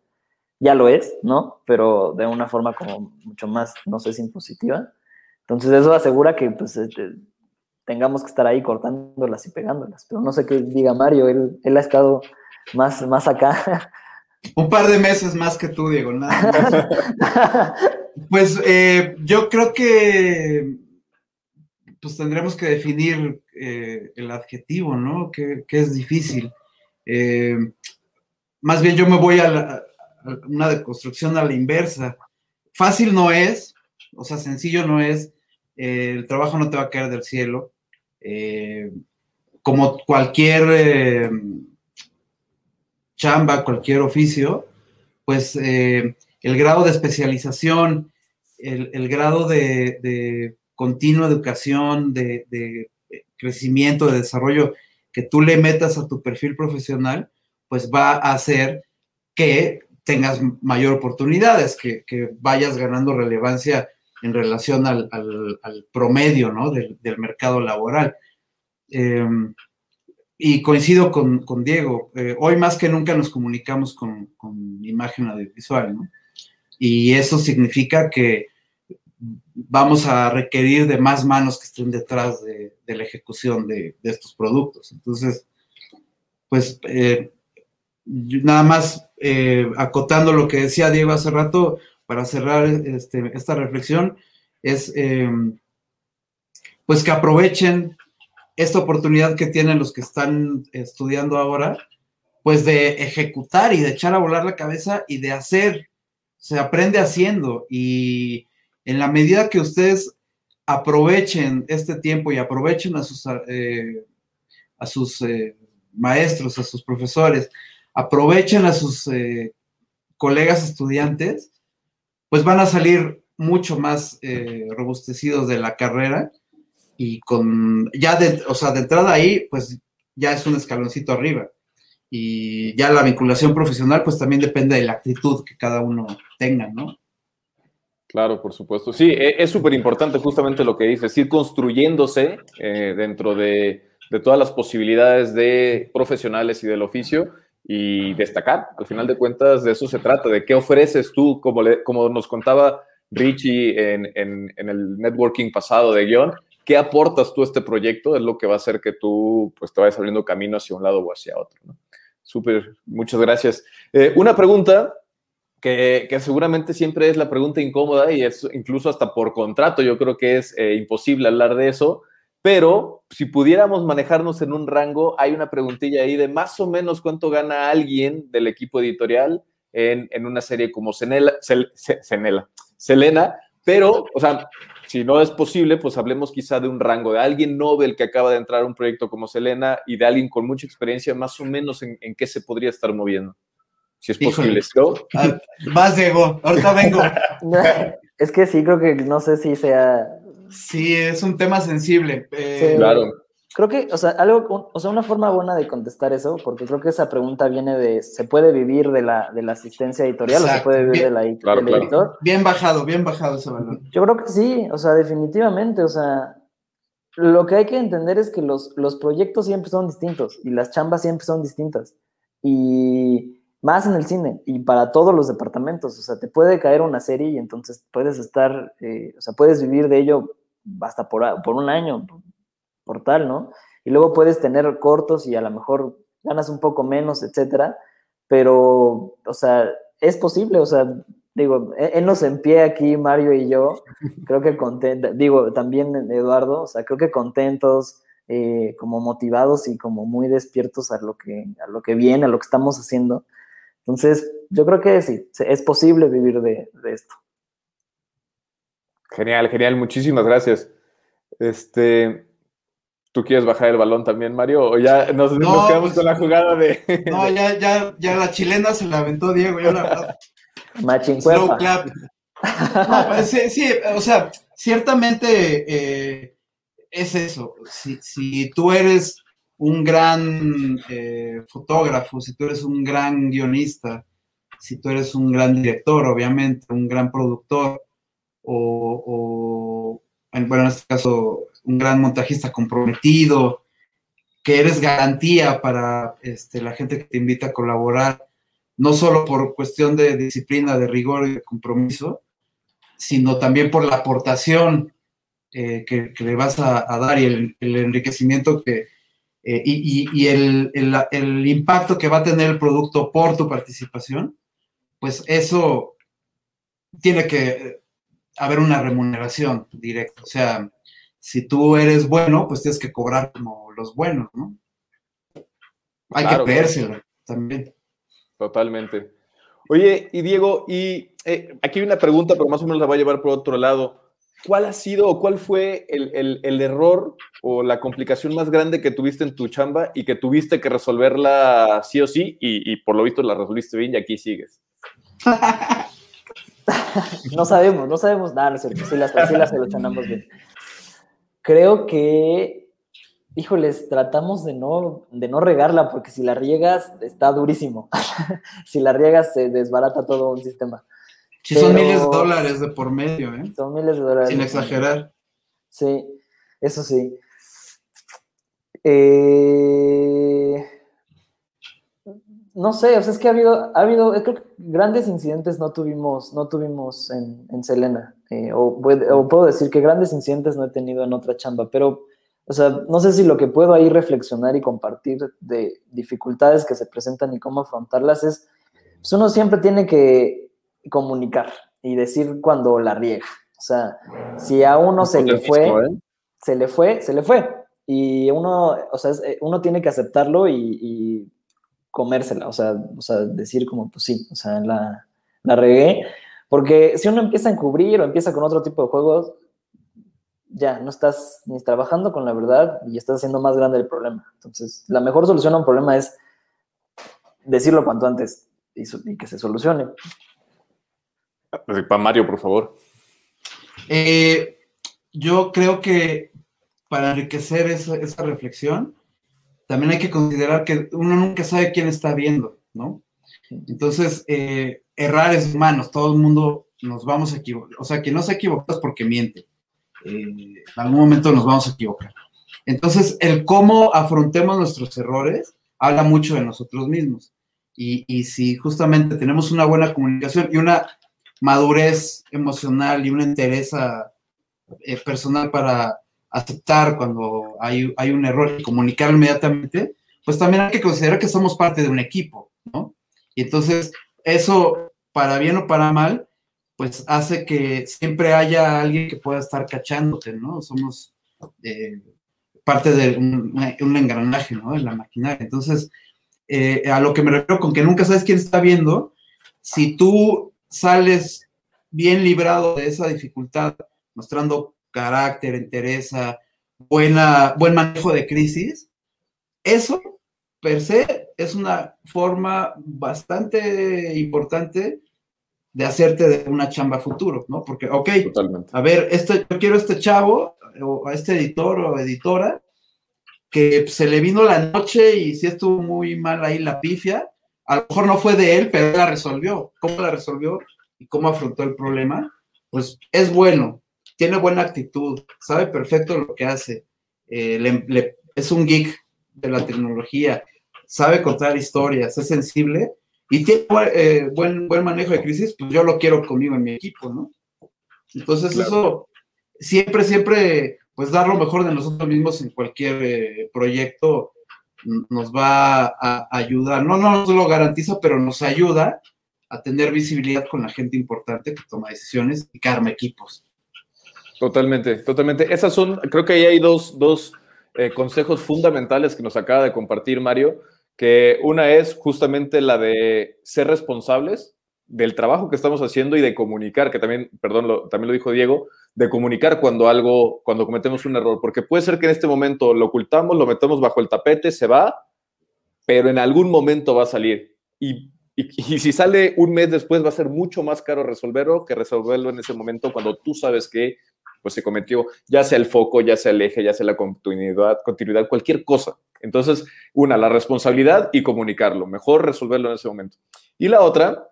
Ya lo es, ¿no? Pero de una forma como mucho más, no sé si impositiva. Entonces eso asegura que pues, este, tengamos que estar ahí cortándolas y pegándolas. Pero no sé qué diga Mario, él, él ha estado más, más acá. Un par de meses más que tú, Diego, nada pues eh, yo creo que pues tendremos que definir eh, el adjetivo, ¿no? Que, es difícil. Eh, más bien yo me voy a, una deconstrucción a la inversa. Fácil no es, o sea, sencillo no es, el trabajo no te va a caer del cielo. Eh, como cualquier eh, chamba, cualquier oficio, pues eh, el grado de especialización, el, grado de, continua educación, de, de, crecimiento, de desarrollo que tú le metas a tu perfil profesional, pues va a hacer que tengas mayor oportunidades, que, vayas ganando relevancia en relación al, promedio del, mercado laboral. Em, y coincido con, Diego, eh, hoy más que nunca nos comunicamos con, imagen audiovisual, ¿no? Y eso significa que vamos a requerir de más manos que estén detrás de, la ejecución de, estos productos. Entonces, pues eh, nada más eh, acotando lo que decía Diego hace rato, para cerrar este, esta reflexión es em, pues que aprovechen esta oportunidad que tienen los que están estudiando ahora, pues de ejecutar y de echar a volar la cabeza y de hacer. Se aprende haciendo y en la medida que ustedes aprovechen este tiempo y aprovechen a sus, eh, a sus eh, maestros, a sus profesores, aprovechen a sus eh, colegas estudiantes, pues van a salir mucho más eh, robustecidos de la carrera y con, ya de, o sea, de entrada ahí, pues ya es un escaloncito arriba. Y ya la vinculación profesional, pues también depende de la actitud que cada uno tenga, ¿no? Claro, por supuesto. Sí, e, es súper importante justamente lo que dices, ir construyéndose eh, dentro de, de, todas las posibilidades de profesionales y del oficio y destacar. Al final de cuentas, de eso se trata, de qué ofreces tú, como, como nos contaba Richie en, en, el networking pasado de guion, qué aportas tú a este proyecto, es lo que va a hacer que tú pues, te vayas abriendo camino hacia un lado o hacia otro. Súper, muchas gracias. Eh, una pregunta que, que, seguramente siempre es la pregunta incómoda y es incluso hasta por contrato, yo creo que es eh, imposible hablar de eso, pero si pudiéramos manejarnos en un rango, hay una preguntilla ahí de más o menos cuánto gana alguien del equipo editorial en, una serie como Senela, Selena, pero, o sea, si no es posible, pues hablemos quizá de un rango de alguien Nobel que acaba de entrar a un proyecto como Selena y de alguien con mucha experiencia, más o menos en, qué se podría estar moviendo. Si es posible. ¿no? Ah, más Diego, ahorita vengo. es que sí, creo que no sé si sea Sí, es un tema sensible. Eh, claro. Creo que, o sea, algo, o sea, una forma buena de contestar eso, porque creo que esa pregunta viene de, ¿se puede vivir de la, de la asistencia editorial o se puede vivir de la, claro, del editor? Bien bajado, bien bajado ese valor. Yo creo que sí, o sea, definitivamente, o sea, lo que hay que entender es que los, los proyectos siempre son distintos y las chambas siempre son distintas. Y más en el cine y para todos los departamentos, o sea, te puede caer una serie y entonces puedes estar, eh, o sea, puedes vivir de ello hasta por, por un año, por tal, ¿no? Y luego puedes tener cortos y a lo mejor ganas un poco menos, etcétera, pero, o sea, es posible, o sea, digo, él nos en pie aquí, Mario y yo, creo que contentos, digo, también Eduardo, o sea, creo que contentos, eh, como motivados y como muy despiertos a lo, que, a lo que viene, a lo que estamos haciendo. Entonces, yo creo que sí, es posible vivir de, de esto. Genial, genial, muchísimas gracias. Este, ¿Tú quieres bajar el balón también, Mario? ¿O ya nos, quedamos pues, con la jugada de.? No, ya, ya, ya la chilena se la aventó Diego, yo la verdad. Slow clap. Pues, sí, sí, o sea, ciertamente eh, es eso. Si, si, tú eres un gran eh, fotógrafo, si tú eres un gran guionista, si tú eres un gran director, obviamente, un gran productor, o, bueno, en este caso, un gran montajista comprometido, que eres garantía para este, la gente que te invita a colaborar, no solo por cuestión de disciplina, de rigor y de compromiso, sino también por la aportación eh, que, le vas a, dar y el, enriquecimiento que, eh, y, el, el, impacto que va a tener el producto por tu participación, pues eso tiene que haber una remuneración directa. O sea, si tú eres bueno, pues tienes que cobrar como los buenos, ¿no? Hay que pedírselo también. Totalmente. Oye, y Diego, y eh, aquí hay una pregunta, pero más o menos la voy a llevar por otro lado. ¿Cuál ha sido o cuál fue el, error o la complicación más grande que tuviste en tu chamba y que tuviste que resolverla sí o sí y, por lo visto la resolviste bien y aquí sigues? no sabemos, no sabemos nada, no sé, si las, sí las solucionamos bien creo que, híjoles, tratamos de no, de no regarla, porque si la riegas, está durísimo. si la riegas, se desbarata todo un sistema. Sí, son miles de dólares de por medio, ¿eh? Son miles de dólares. Sin exagerar. Sí, eso sí. Eh, no sé, o sea, es que ha habido, ha habido, creo que grandes incidentes no tuvimos, no tuvimos en, en Selena. Eh, o, puedo decir que grandes incidentes no he tenido en otra chamba, pero, o sea, no sé si lo que puedo ahí reflexionar y compartir de dificultades que se presentan y cómo afrontarlas es, pues uno siempre tiene que comunicar y decir cuando la riega. O sea, si a uno se le fue, ¿eh? se le fue, se le fue. Y uno, o sea, eh, uno tiene que aceptarlo y, comérsela, o sea, o sea, decir como, pues sí, o sea, la, la regué, porque si uno empieza a encubrir o empieza con otro tipo de juegos, ya no estás ni trabajando con la verdad y estás haciendo más grande el problema. Entonces, la mejor solución a un problema es decirlo cuanto antes y, que se solucione. Para Mario, por favor. Eh, yo creo que para enriquecer esa, esa, reflexión, también hay que considerar que uno nunca sabe quién está viendo, ¿no? Entonces, eh, errar es humanos, todo el mundo nos vamos a equivocar. O sea, que no se equivoca es porque miente. Eh, en algún momento nos vamos a equivocar. Entonces, el cómo afrontemos nuestros errores habla mucho de nosotros mismos. Y, si justamente tenemos una buena comunicación y una madurez emocional y una entereza eh, personal para aceptar cuando hay, hay un error y comunicar inmediatamente, pues también hay que considerar que somos parte de un equipo, ¿no? Y entonces, eso, para bien o para mal, pues hace que siempre haya alguien que pueda estar cachándote, ¿no? Somos eh, parte de un, engranaje, ¿no? De la maquinaria. Entonces, eh, a lo que me refiero con que nunca sabes quién está viendo, si tú sales bien librado de esa dificultad, mostrando carácter, entereza, buena, buen manejo de crisis, eso per se es una forma bastante importante de hacerte de una chamba futuro, ¿no? Porque, ok, a ver, este, yo quiero este chavo, o a este editor o editora, que se le vino la noche y si estuvo muy mal ahí la pifia, a lo mejor no fue de él, pero la resolvió. ¿Cómo la resolvió y cómo afrontó el problema? Pues es bueno, tiene buena actitud, sabe perfecto lo que hace, eh, es un geek de la tecnología, sabe contar historias, es sensible y tiene eh, buen, buen manejo de crisis, pues yo lo quiero conmigo en mi equipo, ¿no? Entonces eso siempre, siempre, pues dar lo mejor de nosotros mismos en cualquier eh, proyecto nos va a ayudar, no, no nos lo garantiza, pero nos ayuda a tener visibilidad con la gente importante que toma decisiones y que arma equipos. Totalmente, totalmente. Esas son, creo que ahí hay dos, dos eh, consejos fundamentales que nos acaba de compartir Mario, que una es justamente la de ser responsables del trabajo que estamos haciendo y de comunicar, que también, perdón, lo, también lo dijo Diego, de comunicar cuando algo, cuando cometemos un error, porque puede ser que en este momento lo ocultamos, lo metemos bajo el tapete, se va, pero en algún momento va a salir. Y, y, y si sale un mes después va a ser mucho más caro resolverlo que resolverlo en ese momento cuando tú sabes que pues se cometió, ya sea el foco, ya sea el eje, ya sea la continuidad, continuidad, cualquier cosa. Entonces, una, la responsabilidad y comunicarlo, mejor resolverlo en ese momento. Y la otra,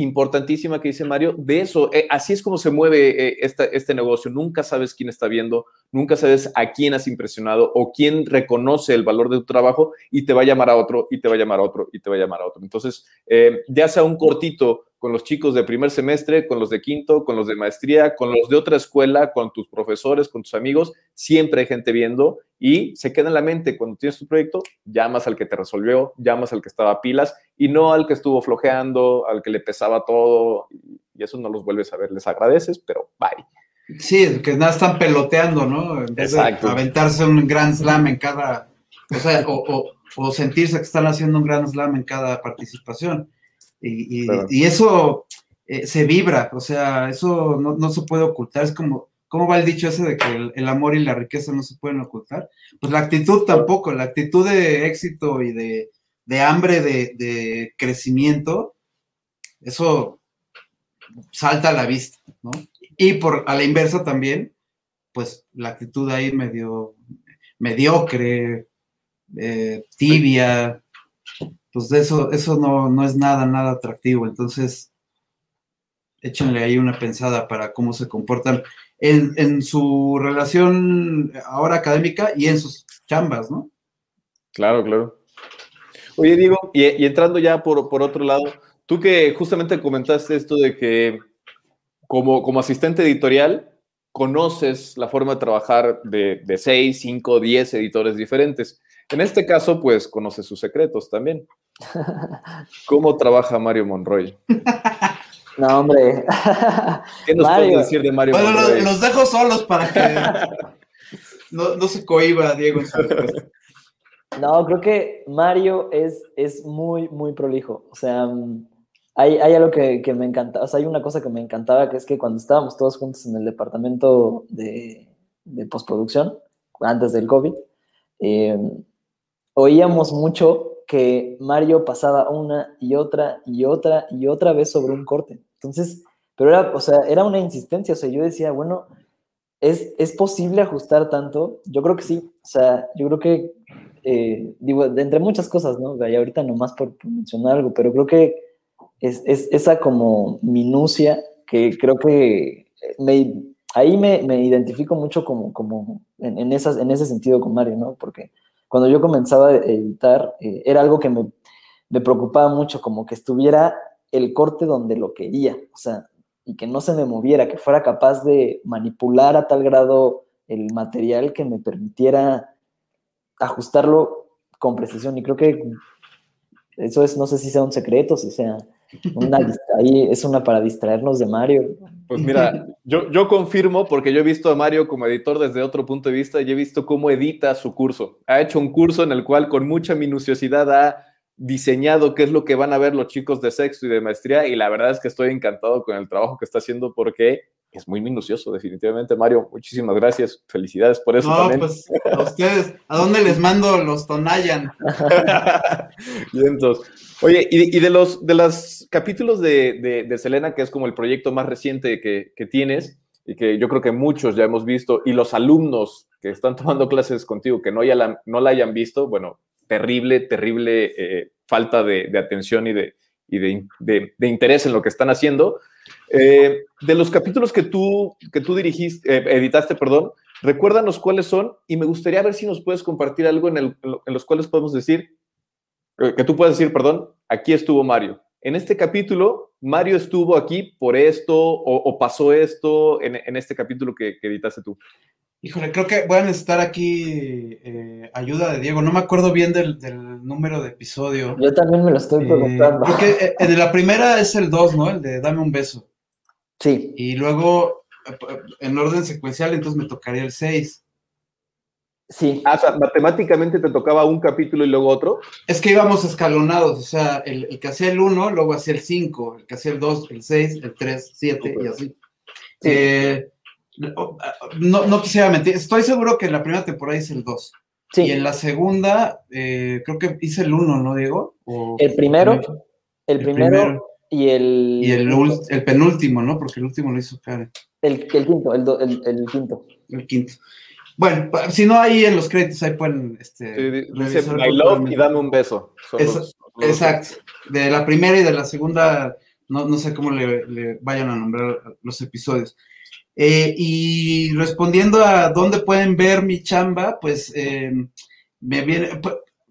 importantísima que dice Mario, de eso, eh, así es como se mueve eh, este negocio. Nunca sabes quién está viendo, nunca sabes a quién has impresionado o quién reconoce el valor de tu trabajo y te va a llamar a otro y te va a llamar a otro y te va a llamar a otro. Entonces, eh, ya sea un cortito con los chicos de primer semestre, con los de quinto, con los de maestría, con los de otra escuela, con tus profesores, con tus amigos, siempre hay gente viendo y se queda en la mente cuando tienes tu proyecto, llamas al que te resolvió, llamas al que estaba a pilas y no al que estuvo flojeando, al que le pesaba todo y eso no los vuelves a ver, les agradeces, pero bye. Sí, que nada están peloteando, ¿no? En vez Exacto. de aventarse un gran slam en cada, o sea, o, o sentirse que están haciendo un gran slam en cada participación. Y, eso eh, se vibra, o sea, eso no, se puede ocultar. Es como, ¿cómo va el dicho ese de que el, amor y la riqueza no se pueden ocultar? Pues la actitud tampoco, la actitud de éxito y de, hambre de, crecimiento, eso salta a la vista, ¿no? Y por a la inversa también, pues la actitud ahí medio mediocre, eh, tibia, pues eso, eso no, es nada, nada atractivo. Entonces, échenle ahí una pensada para cómo se comportan en, su relación ahora académica y en sus chambas, ¿no? Claro, claro. Oye, Diego, y, entrando ya por, por, otro lado, tú que justamente comentaste esto de que como, como asistente editorial conoces la forma de trabajar de, de seis, cinco, diez editores diferentes. En este caso, pues conoces sus secretos también. ¿Cómo trabaja Mario Monroy? No, hombre. ¿Qué nos puedes decir de Mario Monroy? Los, dejo solos para que no, se cohiba Diego. no, creo que Mario es, es muy, muy prolijo. O sea, hay, hay algo que, me encanta. O sea, hay una cosa que me encantaba, que es que cuando estábamos todos juntos en el departamento de, de postproducción, antes del COVID, eh, oíamos mucho que Mario pasaba una y otra y otra y otra vez sobre un corte. Entonces, pero era, o sea, era una insistencia, o sea, yo decía, bueno, ¿es, ¿es posible ajustar tanto? Yo creo que sí, o sea, yo creo que, eh, digo, entre muchas cosas, ¿no? Y ahorita nomás por, mencionar algo, pero creo que es, es, esa como minucia que creo que me, ahí me, me identifico mucho como, como en, en, esas, en ese sentido con Mario, ¿no? Porque cuando yo comenzaba a editar, eh, era algo que me, me, preocupaba mucho, como que estuviera el corte donde lo quería, o sea, y que no se me moviera, que fuera capaz de manipular a tal grado el material que me permitiera ajustarlo con precisión. Y creo que eso es, no sé si sea un secreto, si sea una, ahí es una para distraernos de Mario. Pues mira, yo, yo confirmo porque yo he visto a Mario como editor desde otro punto de vista y he visto cómo edita su curso. Ha hecho un curso en el cual con mucha minuciosidad ha diseñado qué es lo que van a ver los chicos de sexto y de maestría y la verdad es que estoy encantado con el trabajo que está haciendo porque es muy minucioso, definitivamente, Mario. Muchísimas gracias. Felicidades por eso. No, pues a ustedes, ¿a dónde les mando los Tonayan? entonces, Oye, y, de los de los capítulos de, de, Selena, que es como el proyecto más reciente que, que, tienes, y que yo creo que muchos ya hemos visto, y los alumnos que están tomando clases contigo que no, ya la, no la hayan visto, bueno, terrible, terrible eh, falta de, atención y, de, y de, interés en lo que están haciendo. Eh, de los capítulos que tú, que tú dirigiste, eh, editaste, perdón, recuérdanos cuáles son y me gustaría ver si nos puedes compartir algo en, el, en los cuales podemos decir, que tú puedes decir, perdón, aquí estuvo Mario. En este capítulo, Mario estuvo aquí por esto o, pasó esto en, este capítulo que, editaste tú. Híjole, creo que voy a necesitar aquí eh, ayuda de Diego. No me acuerdo bien del, número de episodio. Yo también me lo estoy eh, preguntando. porque en eh, la primera es el 2, ¿no? El de Dame un beso. Sí. Y luego, en orden secuencial, entonces me tocaría el 6. Sí. Ah, o sea, matemáticamente te tocaba un capítulo y luego otro. Es que íbamos escalonados, o sea, el, que hacía el 1, luego hacía el 5, el que hacía el 2, el 6, el 3, 7 y así. Eh, no, no, quisiera mentir, estoy seguro que en la primera temporada hice el 2. Sí. Y en la segunda, eh, creo que hice el 1, ¿no, Diego? el primero, el, primero, y el... Y el, el, penúltimo, ¿no? Porque el último lo hizo Karen. El, el quinto, el, el, el quinto. El quinto. Bueno, si no, ahí en los créditos, ahí pueden. Este, dice My Love y dame un beso. exacto. De la primera y de la segunda, no, no sé cómo le, vayan a nombrar los episodios. Eh, y respondiendo a dónde pueden ver mi chamba, pues eh, me viene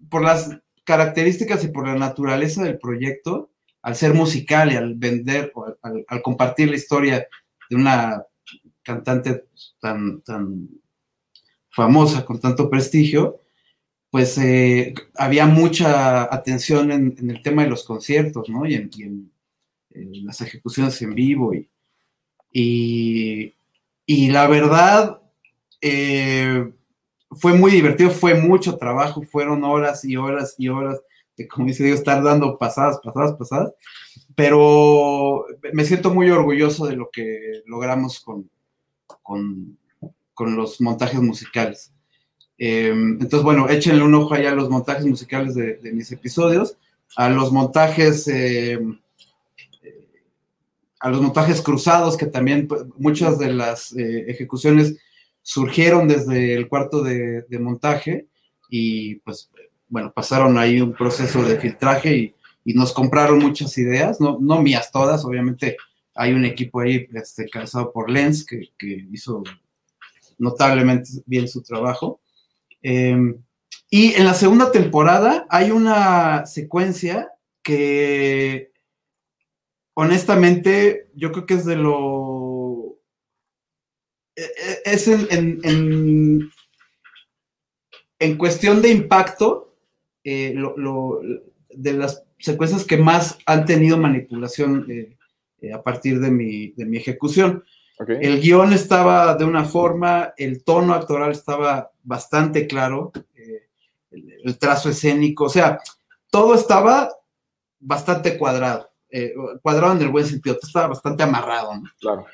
por las características y por la naturaleza del proyecto, al ser musical y al vender o al, compartir la historia de una cantante tan, tan famosa, con tanto prestigio, pues eh, había mucha atención en, el tema de los conciertos, ¿no? Y en, las ejecuciones en vivo. Y, y, la verdad, eh, fue muy divertido, fue mucho trabajo, fueron horas y horas y horas de, como dice Dios, estar dando pasadas, pasadas, pasadas. Pero me siento muy orgulloso de lo que logramos con, con con los montajes musicales. Em, entonces, bueno, échenle un ojo allá a los montajes musicales de, mis episodios, a los montajes, em, a los montajes cruzados, que también pues, muchas de las eh, ejecuciones surgieron desde el cuarto de, montaje y pues, bueno, pasaron ahí un proceso de filtraje y, nos compraron muchas ideas, no, no mías todas, obviamente hay un equipo ahí este, por Lens que, que hizo notablemente bien su trabajo. Em, y en la segunda temporada hay una secuencia que honestamente yo creo que es de lo... E, e, es en, en, cuestión de impacto, eh, de las secuencias que más han tenido manipulación eh, eh, a partir de mi, de mi ejecución. El guion estaba de una forma, el tono actoral estaba bastante claro, eh, el, trazo escénico, o sea, todo estaba bastante cuadrado, cuadrado en el buen sentido, estaba bastante amarrado. Claro.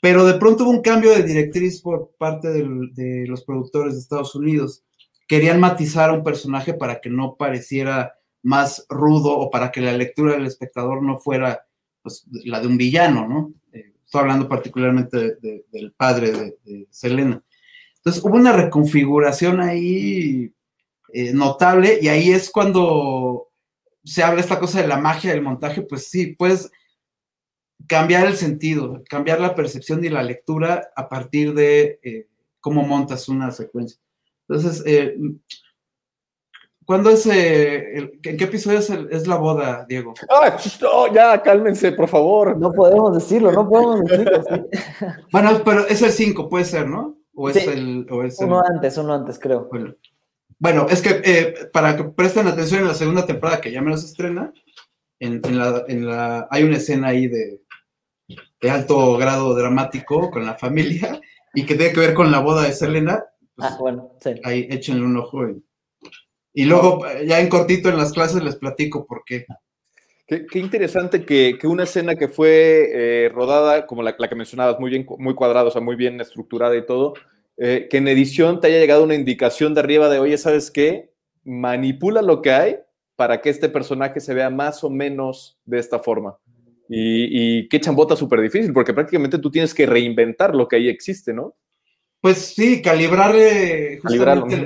Pero de pronto hubo un cambio de directriz por parte de los productores de Estados Unidos. Querían matizar a un personaje para que no pareciera más rudo o para que la lectura del espectador no fuera pues, la de un villano, ¿no? Eh, Estoy hablando particularmente del padre de, Selena. Entonces hubo una reconfiguración ahí eh, notable y ahí es cuando se habla esta cosa de la magia del montaje, pues sí, puedes cambiar el sentido, cambiar la percepción y la lectura a partir de eh, cómo montas una secuencia. Entonces, eh, ¿Cuándo es, eh, ¿en qué episodio es, la boda, Diego? Ah, ya, cálmense, por favor. No podemos decirlo, no podemos decirlo. bueno, pero es el 5, puede ser, ¿no? O es el, uno antes, uno antes, creo. Bueno, es que eh, para que presten atención en la segunda temporada que ya menos estrena, en, la, en la, hay una escena ahí de, de, alto grado dramático con la familia y que tiene que ver con la boda de Selena. Pues, ah, bueno, sí. Ahí échenle un ojo y y luego, ya en cortito en las clases les platico por qué. Qué, interesante que, una escena que fue eh, rodada, como la, que mencionabas, muy bien, muy cuadrada, o sea, muy bien estructurada y todo, eh, que en edición te haya llegado una indicación de arriba de, oye, ¿sabes qué? Manipula lo que hay para que este personaje se vea más o menos de esta forma. Y, qué chambota súper difícil, porque prácticamente tú tienes que reinventar lo que ahí existe, ¿no? Pues sí, calibrar, eh,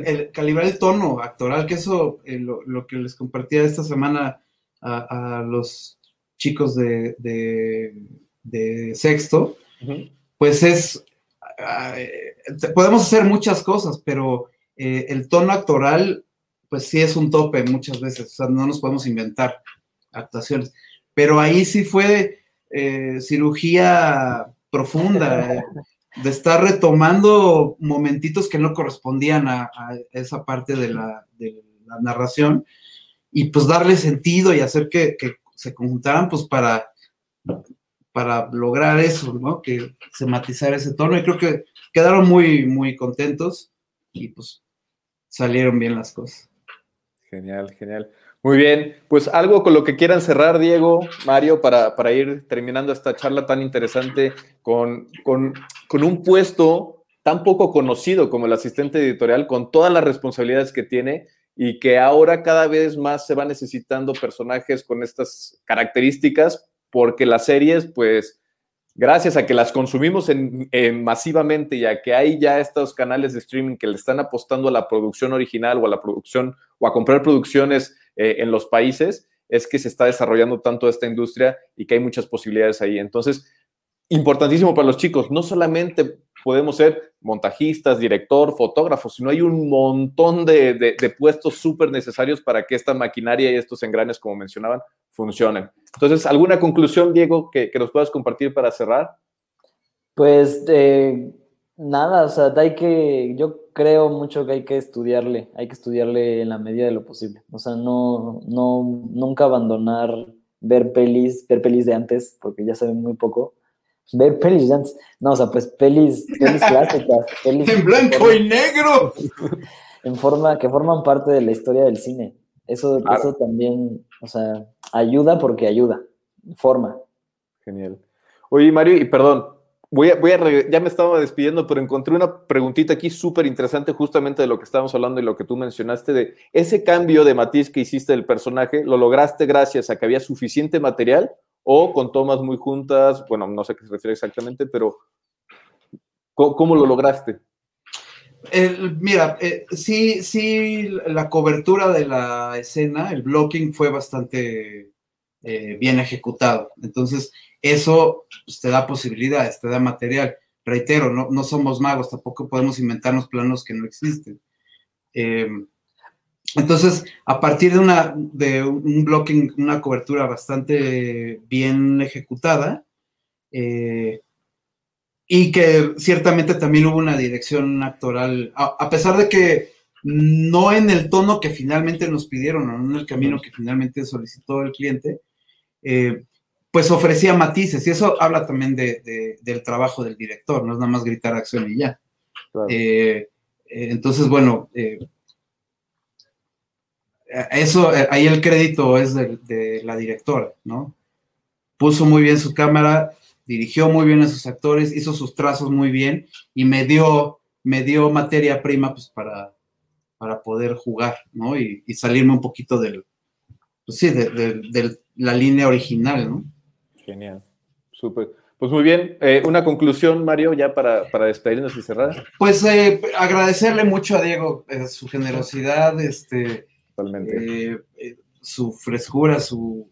el, calibrar el tono actoral, que eso, eh, lo, que les compartía esta semana a, los chicos de, sexto, pues es, eh, podemos hacer muchas cosas, pero el tono actoral, pues sí es un tope muchas veces, o sea, no nos podemos inventar actuaciones, pero ahí sí fue cirugía profunda de estar retomando momentitos que no correspondían a, esa parte de la, narración y pues darle sentido y hacer que, se conjuntaran pues para, para lograr eso, ¿no? Que se matizara ese tono y creo que quedaron muy, muy contentos y pues salieron bien las cosas. Genial, genial. Muy bien, pues algo con lo que quieran cerrar, Diego, Mario, para, para ir terminando esta charla tan interesante con, con, con, un puesto tan poco conocido como el asistente editorial, con todas las responsabilidades que tiene y que ahora cada vez más se va necesitando personajes con estas características, porque las series, pues, gracias a que las consumimos en, masivamente y a que hay ya estos canales de streaming que le están apostando a la producción original o a la producción o a comprar producciones eh, en los países, es que se está desarrollando tanto esta industria y que hay muchas posibilidades ahí. Entonces, importantísimo para los chicos, no solamente podemos ser montajistas, director, fotógrafos, sino hay un montón de, puestos súper necesarios para que esta maquinaria y estos engranes, como mencionaban, funcionen. Entonces, ¿alguna conclusión, Diego, que, nos puedas compartir para cerrar? Pues eh, nada, o sea, hay que, yo creo mucho que hay que estudiarle, hay que estudiarle en la medida de lo posible. O sea, no, no, nunca abandonar ver pelis, ver pelis de antes, porque ya saben muy poco. Ver pelis de antes. No, o sea, pues pelis, pelis clásicas. Pelis en blanco y negro. En forma, que forman parte de la historia del cine. Eso, eso también, o sea, ayuda porque ayuda. Forma. Genial. Oye, Mario, y perdón, Voy a, voy a, ya me estaba despidiendo, pero encontré una preguntita aquí súper interesante justamente de lo que estábamos hablando y lo que tú mencionaste, de ese cambio de matiz que hiciste del personaje, ¿lo lograste gracias a que había suficiente material o con tomas muy juntas? Bueno, no sé a qué se refiere exactamente, pero ¿cómo, lo lograste? mira, eh, sí, sí, la cobertura de la escena, el blocking fue bastante eh, bien ejecutado. Entonces, eso pues, te da posibilidades, te da material. Reitero, no, no, somos magos, tampoco podemos inventarnos planos que no existen. Em, entonces, a partir de, una, de un blocking, una cobertura bastante bien ejecutada, eh, y que ciertamente también hubo una dirección actoral, a, pesar de que no en el tono que finalmente nos pidieron, no en el camino que finalmente solicitó el cliente, eh, pues ofrecía matices y eso habla también de, del trabajo del director, no es nada más gritar acción y ya. Eh, eh, entonces, bueno, eh, eso, ahí el crédito es de, la directora, ¿no? Puso muy bien su cámara, dirigió muy bien a sus actores, hizo sus trazos muy bien y me dio, me dio materia prima pues, para, para poder jugar, ¿no? Y, salirme un poquito del, pues sí, de la línea original, ¿no? Genial, súper. Pues muy bien, eh, una conclusión, Mario, ya para, para despedirnos y cerrar. Pues eh, agradecerle mucho a Diego eh, su generosidad, este, su frescura, su,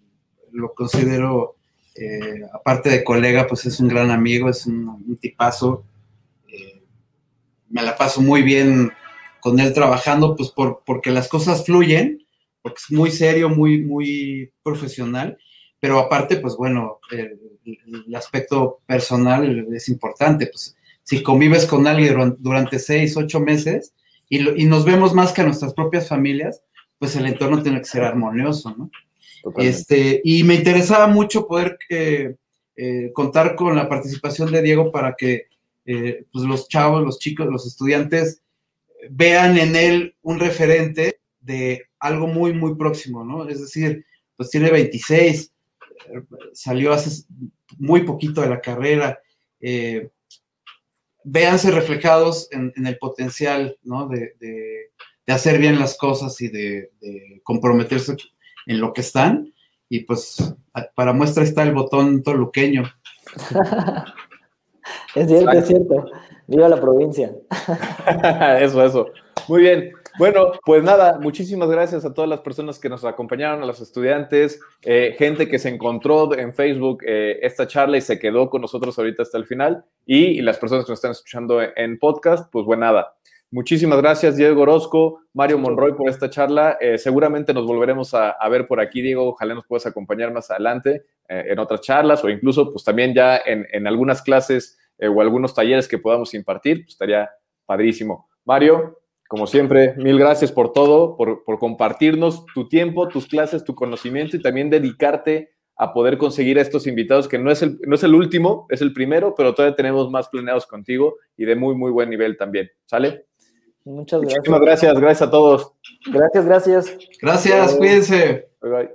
lo considero, aparte de colega, pues es un gran amigo, es un, tipazo. me la paso muy bien con él trabajando, pues por, porque las cosas fluyen, porque es muy serio, muy, muy profesional pero aparte, pues bueno, el, aspecto personal es importante, pues si convives con alguien durante seis, ocho meses y, nos vemos más que a nuestras propias familias, pues el entorno tiene que ser armonioso, ¿no? Este, y me interesaba mucho poder eh, eh, contar con la participación de Diego para que eh, pues los chavos, los chicos, los estudiantes vean en él un referente de algo muy, muy próximo, ¿no? Es decir, pues tiene 26, salió hace muy poquito de la carrera. Véanse reflejados en, el potencial ¿no? de, hacer bien las cosas y de, comprometerse en lo que están. Y pues para muestra está el botón toluqueño. es cierto, es cierto. Viva la provincia. eso, eso. Muy bien. Bueno, pues nada, muchísimas gracias a todas las personas que nos acompañaron, a los estudiantes, eh, gente que se encontró en Facebook eh, esta charla y se quedó con nosotros ahorita hasta el final, y, las personas que nos están escuchando en podcast, pues bueno, nada. Muchísimas gracias, Diego Orozco, Mario Monroy, por esta charla. Eh, seguramente nos volveremos a, ver por aquí, Diego. Ojalá nos puedas acompañar más adelante en otras charlas o incluso, pues también ya en, en algunas clases o algunos talleres que podamos impartir. Pues estaría padrísimo. Mario, como siempre, mil gracias por todo, por, compartirnos tu tiempo, tus clases, tu conocimiento y también dedicarte a poder conseguir estos invitados, que no es, el, no es el último, es el primero, pero todavía tenemos más planeados contigo y de muy, muy buen nivel también. ¿Sale? Muchas gracias. Muchísimas gracias, gracias a todos. Gracias, gracias. Gracias, cuídense. Bye bye.